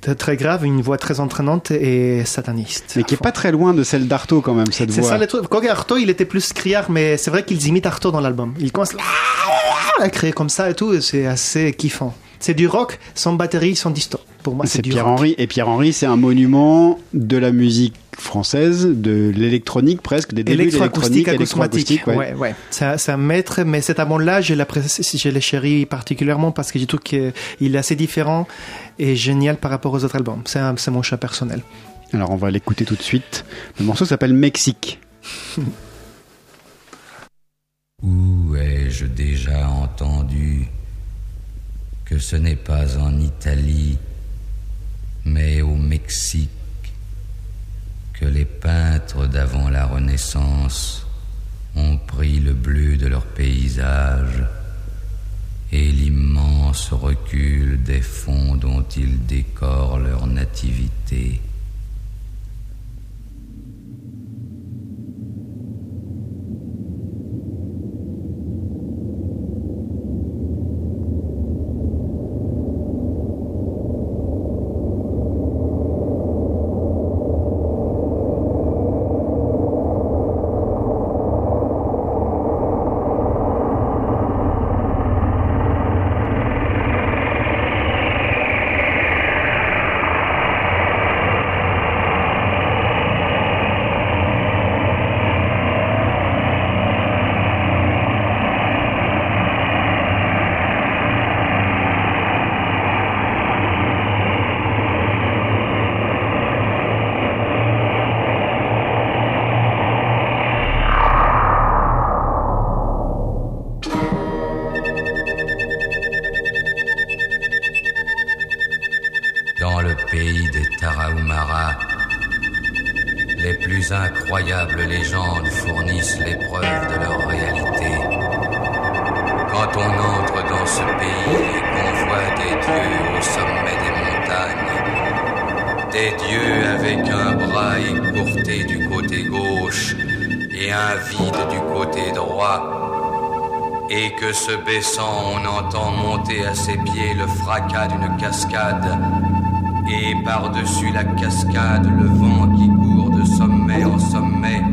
très, très grave, une voix très entraînante et sataniste. Mais qui est pas très loin de celle d'Artaud quand même, cette C'est voix. ça le truc. Quoique Artaud, il était plus criard, mais c'est vrai qu'ils imitent Artaud dans l'album. Il commence à créer comme ça et tout, c'est assez kiffant. C'est du rock sans batterie, sans disto. Pour moi, c'est rock. Pierre-Henri. Et Pierre-Henri, c'est un monument de la musique française, de l'électronique presque, des débuts Électroacoustique, électroacoustique, ouais. Ouais, ouais. C'est un- maître, mais cet album-là, je l'ai chéri particulièrement parce que je trouve qu'il est assez différent et génial par rapport aux autres albums. C'est mon choix personnel. Alors on va l'écouter tout de suite. Le morceau s'appelle Mexique. Où ai-je déjà entendu que ce n'est pas en Italie, mais au Mexique, que les peintres d'avant la Renaissance ont pris le bleu de leur paysage et l'immense recul des fonds dont ils décorent leur nativité? D'une cascade, et par-dessus la cascade le vent qui court de sommet en sommet.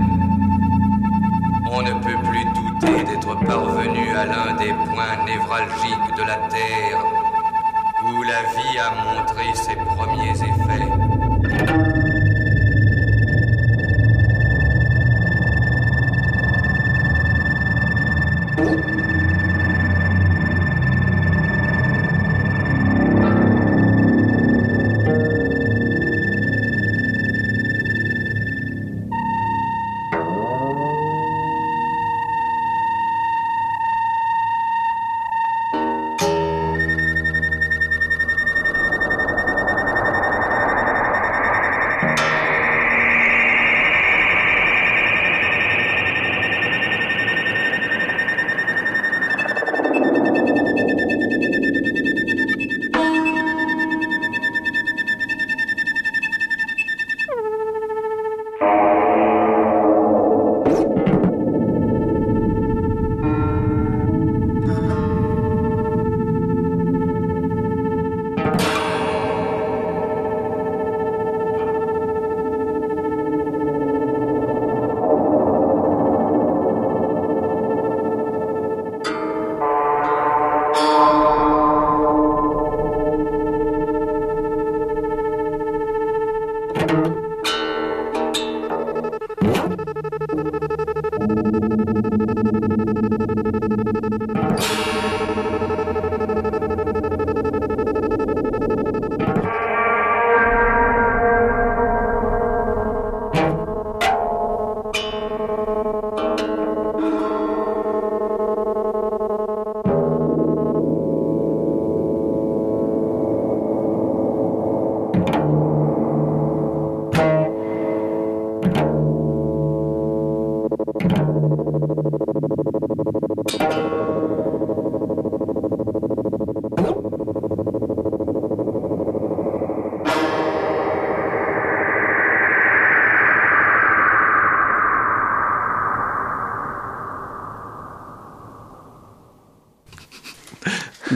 On ne peut plus douter d'être parvenu à l'un des points névralgiques de la Terre, où la vie a montré ses premiers effets.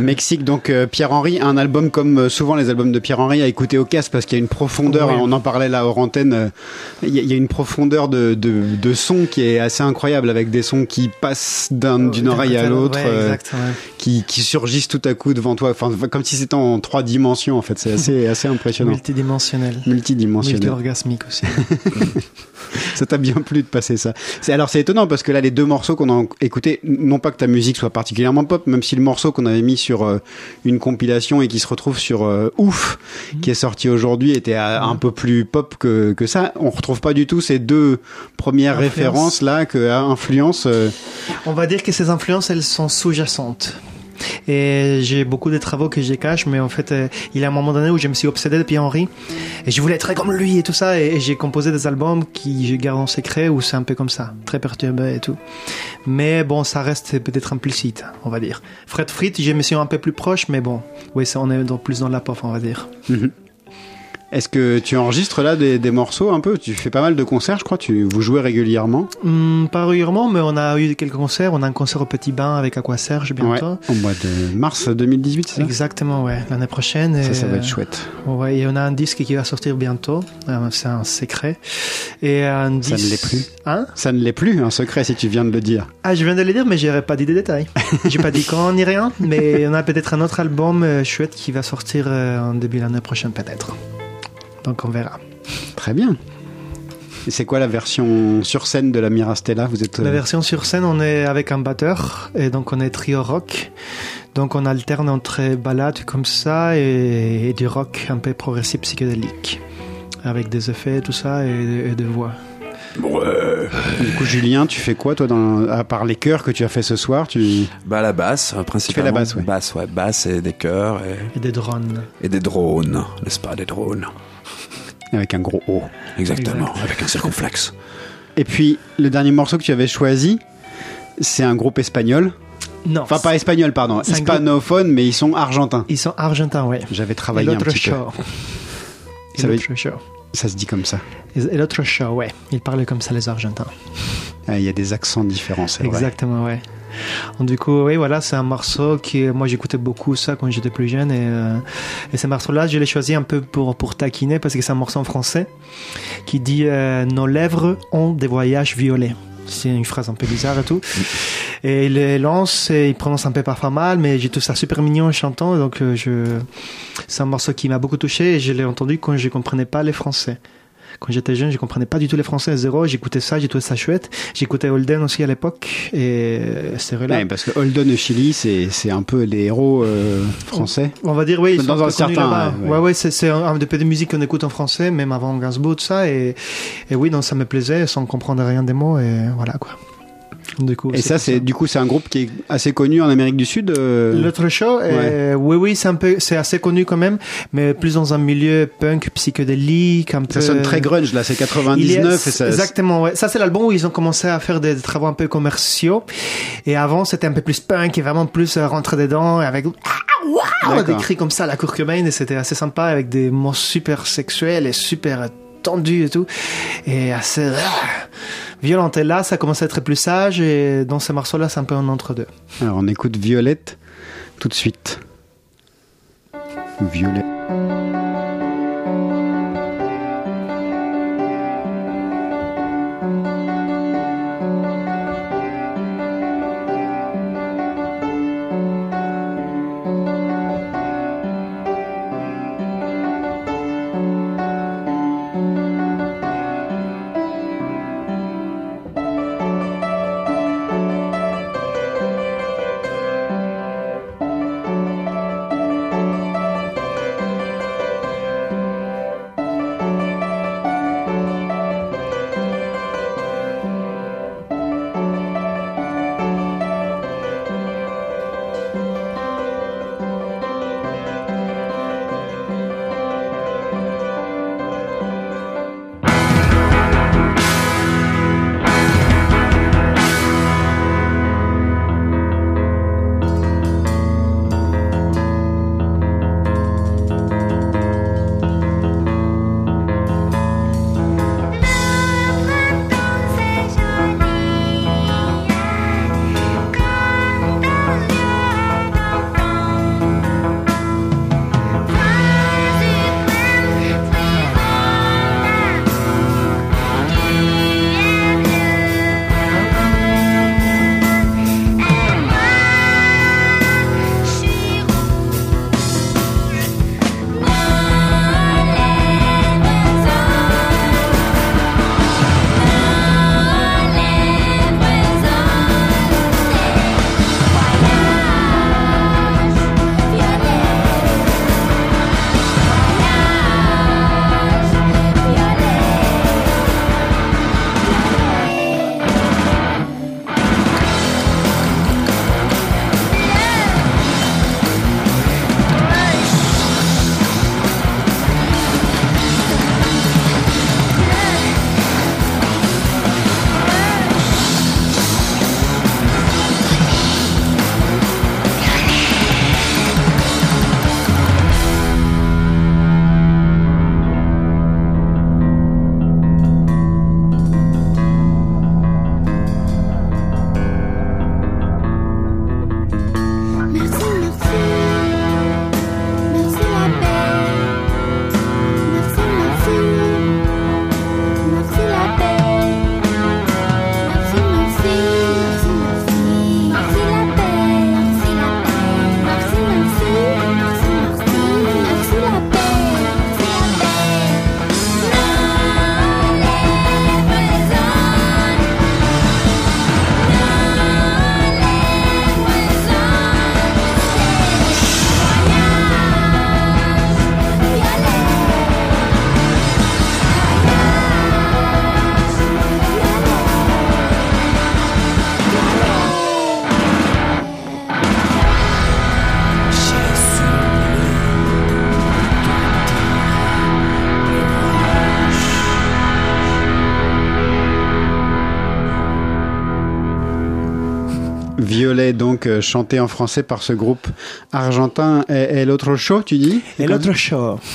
Mexique, donc euh, Pierre-Henri, un album comme euh, souvent les albums de Pierre-Henri à écouter au casque parce qu'il y a une profondeur, on en parlait là hors antenne, euh, il y, a- il y a une profondeur de, de, de son qui est assez incroyable avec des sons qui passent d'un- d'une oreille à l'autre, ouais. qui, qui surgissent tout à coup devant toi, enfin comme si c'était en trois dimensions en fait, c'est assez, assez impressionnant. Multidimensionnel. Multidimensionnel. Multi-orgasmique aussi. ça t'a bien plu de passer ça. C'est alors c'est étonnant parce que là les deux morceaux qu'on a écoutés, non pas que ta musique soit particulièrement pop, même si le morceau qu'on avait mis sur euh, une compilation et qui se retrouve sur euh, Ouf, qui est sorti aujourd'hui, était un peu plus pop que que ça. On retrouve pas du tout ces deux premières Influence. références là que à influence. euh, On va dire que ces influences, elles sont sous-jacentes. Et j'ai beaucoup de travaux que je cache, mais en fait, euh, il y a un moment donné où je me suis obsédé de Pierre-Henri, et je voulais être comme lui et tout ça, et, j'ai composé des albums qui je garde en secret, où c'est un peu comme ça, très perturbé et tout. Mais bon, ça reste peut-être implicite, on va dire. Fred Frit, je me suis un peu plus proche, mais bon, oui, ça, on est plus dans la pop, on va dire. Est-ce que tu enregistres là des, des morceaux un peu? Tu fais pas mal de concerts, je crois. Tu vous jouez régulièrement? Hum, pas régulièrement, mais on a eu quelques concerts. On a un concert au Petit Bain avec Aqua Serge bientôt. Ouais, au mois de mars 2018, c'est ça? Exactement, ouais, l'année prochaine. Ça, et, ça va être euh, chouette. Ouais, et on a un disque qui va sortir bientôt. Euh, C'est un secret. Et un Ça disque. ne l'est plus. Hein? Ça ne l'est plus, un secret si tu viens de le dire. Ah, je viens de le dire, mais j'aurais pas dit des détails. J'ai pas dit quand ni rien, mais on a peut-être un autre album euh, chouette qui va sortir en début de l'année prochaine, peut-être. Donc on verra. Très bien. Et c'est quoi la version sur scène de la Mirastella Vous êtes euh, La version sur scène, on est avec un batteur, et donc on est trio rock. Donc on alterne entre ballades comme ça et, et du rock un peu progressif psychédélique. Avec des effets, tout ça, et, et des voix. Ouais. Du coup, Julien, tu fais quoi toi, dans, à part les chœurs que tu as fait ce soir Tu Bah la basse, euh, principalement. la basse, ouais. Basse, ouais, basse et des chœurs et, Et des drones. et des drones, n'est-ce pas, des drones. avec un gros O. Exactement, avec un circonflexe. Et puis le dernier morceau que tu avais choisi, c'est un groupe espagnol. Non. Enfin, pas espagnol, pardon, hispanophone, mais ils sont argentins. Ils sont argentins, ouais. J'avais Et travaillé un petit peu. show. Et Ça veut- l'autre show. Ça se dit comme ça. Et l'autre show, ouais. Ils parlent comme ça, les Argentins. Ah, Il y a des accents différents, c'est vrai. Exactement, ouais. Du coup, oui, voilà, c'est un morceau qui, moi, j'écoutais beaucoup ça quand j'étais plus jeune. Et, euh, et ce morceau-là, je l'ai choisi un peu pour, pour taquiner parce que c'est un morceau en français qui dit euh, Nos lèvres ont des voyages violets. C'est une phrase un peu bizarre et tout. Et il lance et il prononce un peu parfois mal, mais j'ai trouvé ça super mignon en chantant. Donc, euh, je... c'est un morceau qui m'a beaucoup touché et je l'ai entendu quand je comprenais pas les français. Quand j'étais jeune, je comprenais pas du tout les français, zéro. J'écoutais ça, j'ai trouvé ça chouette. J'écoutais Holden aussi à l'époque et c'est Ouais, relais. parce que Holden au Chili, c'est c'est un peu les héros euh, français. On va dire, oui, ils Dans un certain, ouais, Ouais, ouais. ouais, c'est, c'est un, un des peu de musique qu'on écoute en français, même avant Gainsbourg, tout ça. Et, et oui, donc ça me plaisait sans comprendre rien des mots. Et voilà, quoi. Du coup, Et ça, c'est du coup, c'est un groupe qui est assez connu en Amérique du Sud. euh, L'autre show, euh, oui, oui, c'est un peu, c'est assez connu quand même, mais plus dans un milieu punk psychédélique, un peu. Ça sonne très grunge, là, c'est Il y a- 99 et ça. Exactement, ouais. Ça, c'est l'album où ils ont commencé à faire des travaux un peu commerciaux. Et avant, c'était un peu plus punk et vraiment plus euh, rentrer dedans avec ah, waouh, des cris comme ça, la Cobain, et c'était assez sympa avec des mots super sexuels et super tendus et tout. Et assez violent. Et là, ça commence à être plus sage et dans ce morceau-là, c'est un peu un entre-deux. Alors, on écoute Violette tout de suite. Violet. Violet, donc euh, chanté en français par ce groupe argentin. Et, et l'autre show, tu dis? Et l'autre show.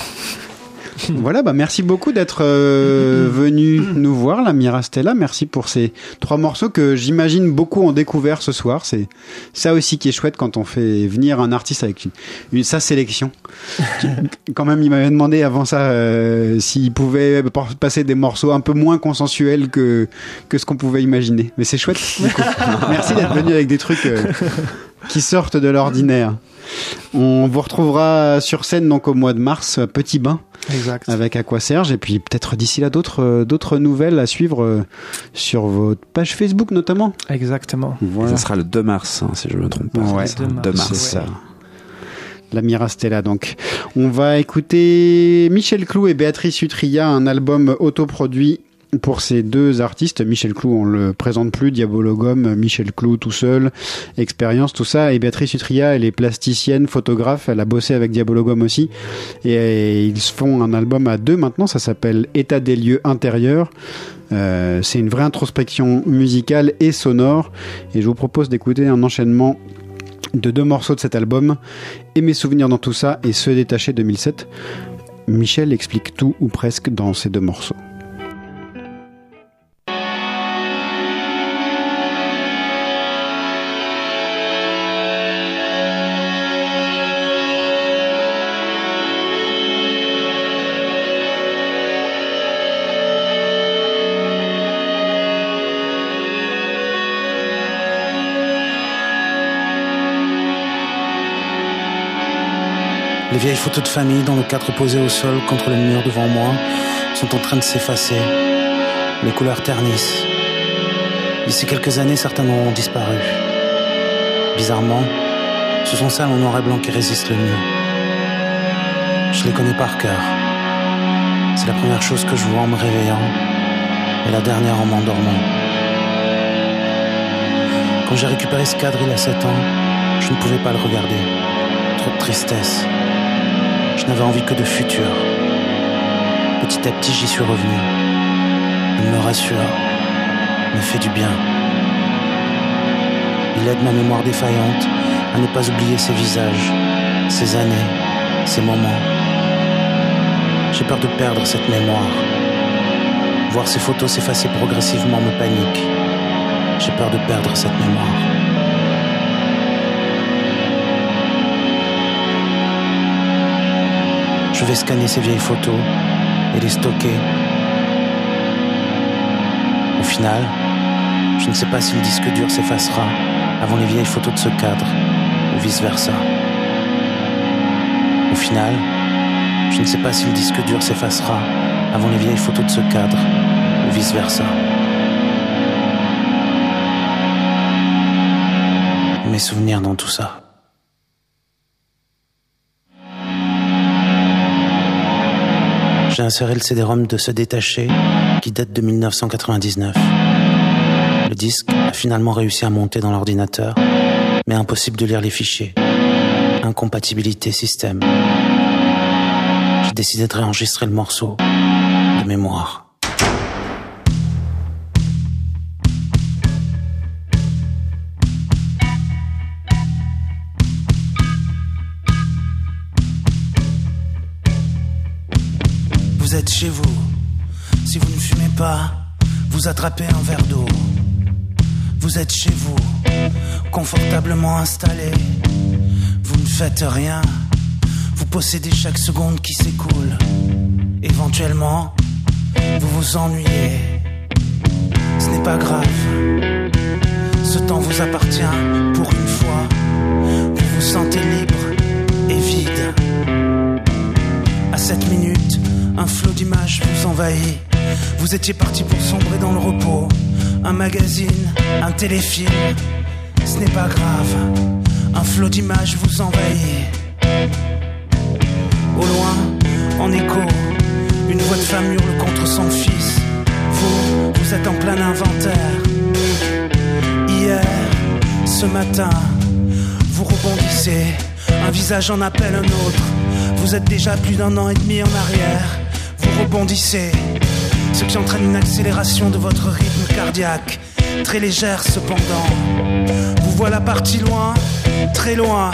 Voilà, bah merci beaucoup d'être euh, venu nous voir, la Mirastella. Merci pour ces trois morceaux que j'imagine beaucoup ont découvert ce soir. C'est ça aussi qui est chouette quand on fait venir un artiste avec une, une- sa sélection. quand même, il m'avait demandé avant ça euh, s'il pouvait passer des morceaux un peu moins consensuels que que ce qu'on pouvait imaginer. Mais c'est chouette. du coup. merci d'être venu avec des trucs euh, qui sortent de l'ordinaire. On vous retrouvera sur scène donc au mois de mars, à Petit Bain, Exact. avec Aqua Serge, et puis peut-être d'ici là d'autres euh, d'autres nouvelles à suivre euh, sur votre page Facebook notamment. Exactement. Voilà. Ça sera le 2 mars, hein, si je me trompe pas. Ouais, C'est ça. le 2 2 mars, mars. C'est ça. La Mirastella donc. On va écouter Michel Clou et Béatrice Utria, un album autoproduit pour ces deux artistes. Michel Clou, on le présente plus, Diabologum, Michel Clou tout seul, expérience, tout ça. Et Béatrice Utria, elle est plasticienne, photographe, elle a bossé avec Diabologum aussi. Et, ils font un album à deux maintenant, ça s'appelle État des lieux intérieurs. Euh, c'est une vraie introspection musicale et sonore. Et je vous propose d'écouter un enchaînement de deux morceaux de cet album, Et mes souvenirs dans tout ça et Se détacher 2007. Michel explique tout ou presque dans ces deux morceaux. Les vieilles photos de famille dans le cadre posé au sol contre le mur devant moi sont en train de s'effacer. Les couleurs ternissent. D'ici quelques années, certaines auront disparu. Bizarrement, ce sont celles en noir et blanc qui résistent le mieux. Je les connais par cœur. C'est la première chose que je vois en me réveillant et la dernière en m'endormant. Quand j'ai récupéré ce cadre il y a 7 ans, je ne pouvais pas le regarder. Trop de tristesse. N'avais envie que de futur. Petit à petit, j'y suis revenu. Il me rassure, me fait du bien. Il aide ma mémoire défaillante à ne pas oublier ces visages, ces années, ces moments. J'ai peur de perdre cette mémoire. Voir ces photos s'effacer progressivement me panique. J'ai peur de perdre cette mémoire. Je vais scanner ces vieilles photos et les stocker. Au final, je ne sais pas si le disque dur s'effacera avant les vieilles photos de ce cadre, ou vice-versa. Au final, je ne sais pas si le disque dur s'effacera avant les vieilles photos de ce cadre, ou vice-versa. Mes souvenirs dans tout ça. J'ai inséré le CD-ROM de Se Détacher, qui date de 1999. Le disque a finalement réussi à monter dans l'ordinateur, mais impossible de lire les fichiers. Incompatibilité système. J'ai décidé de réenregistrer le morceau de mémoire. Êtes chez vous. Si vous ne fumez pas, vous attrapez un verre d'eau. Vous êtes chez vous, confortablement installé. Vous ne faites rien. Vous possédez chaque seconde qui s'écoule. Éventuellement, vous vous ennuyez. Ce n'est pas grave. Ce temps vous appartient pour une fois. Vous vous sentez libre et vide. À cette minute, un flot d'images vous envahit. Vous étiez parti pour sombrer dans le repos. Un magazine, un téléfilm, ce n'est pas grave. Un flot d'images vous envahit. Au loin, en écho, une voix de femme hurle contre son fils. Vous, vous êtes en plein inventaire. Hier, ce matin, vous rebondissez. Un visage en appelle un autre. Vous êtes déjà plus d'un an et demi en arrière. Ce qui entraîne une accélération de votre rythme cardiaque. Très légère cependant. Vous voilà parti loin, très loin.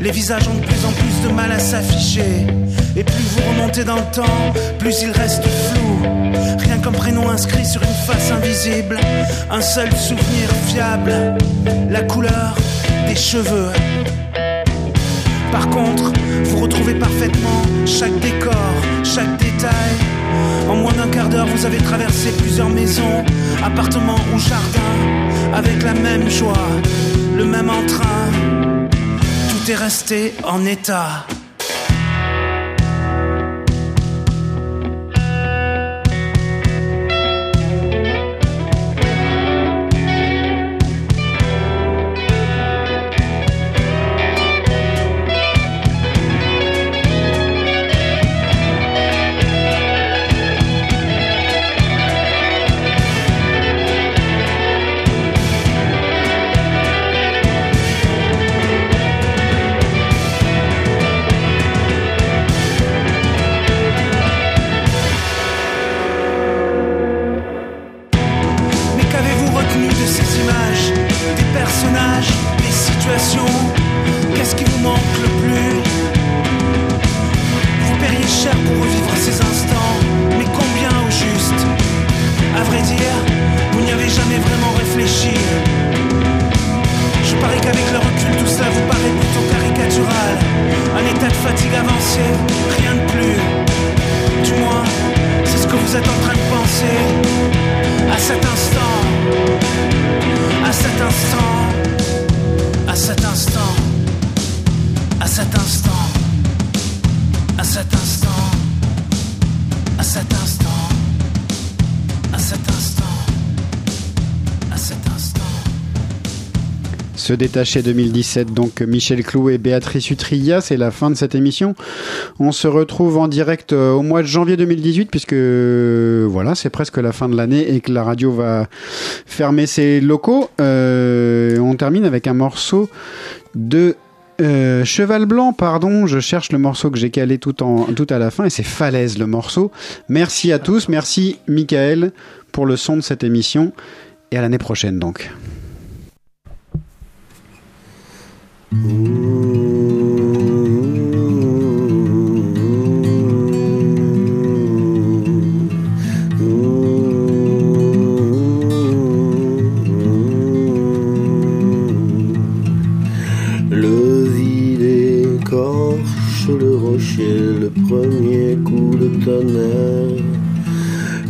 Les visages ont de plus en plus de mal à s'afficher. Et plus vous remontez dans le temps, plus il reste flou. Rien qu'un prénom inscrit sur une face invisible. Un seul souvenir fiable, la couleur des cheveux. Par contre, vous retrouvez parfaitement chaque décor, chaque détail. En moins d'un quart d'heure, vous avez traversé plusieurs maisons, appartements ou jardins, avec la même joie, le même entrain. Tout est resté en état. Se détacher 2017, donc Michel Clou et Béatrice Utria, c'est la fin de cette émission. On se retrouve en direct euh, au mois de janvier 2018 puisque voilà, c'est presque la fin de l'année et que la radio va fermer ses locaux. Euh, on termine avec un morceau de euh, Cheval Blanc, pardon, je cherche le morceau que j'ai calé tout, en, tout à la fin et c'est Falaise le morceau. Merci à tous, merci Michael pour le son de cette émission et à l'année prochaine donc. Le vide écorche le rocher, le premier coup de tonnerre.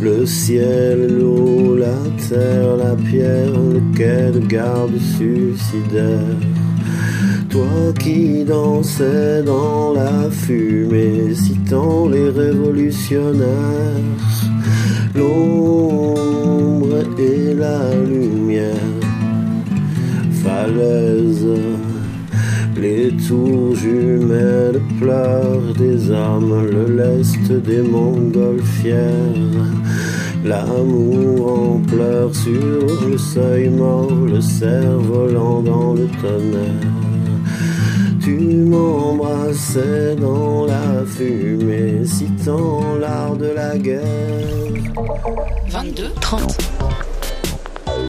Le ciel, l'eau, la terre, la pierre, le quai de garde suicidaire. Toi qui dansais dans la fumée, citant les révolutionnaires, l'ombre et la lumière, falaise, les tours jumelles pleurent des armes, le lest des montgolfières. L'amour en pleurs sur le seuil mort, le cerf-volant dans le tonnerre. Tu m'embrassais dans la fumée, citant l'art de la guerre. 22 30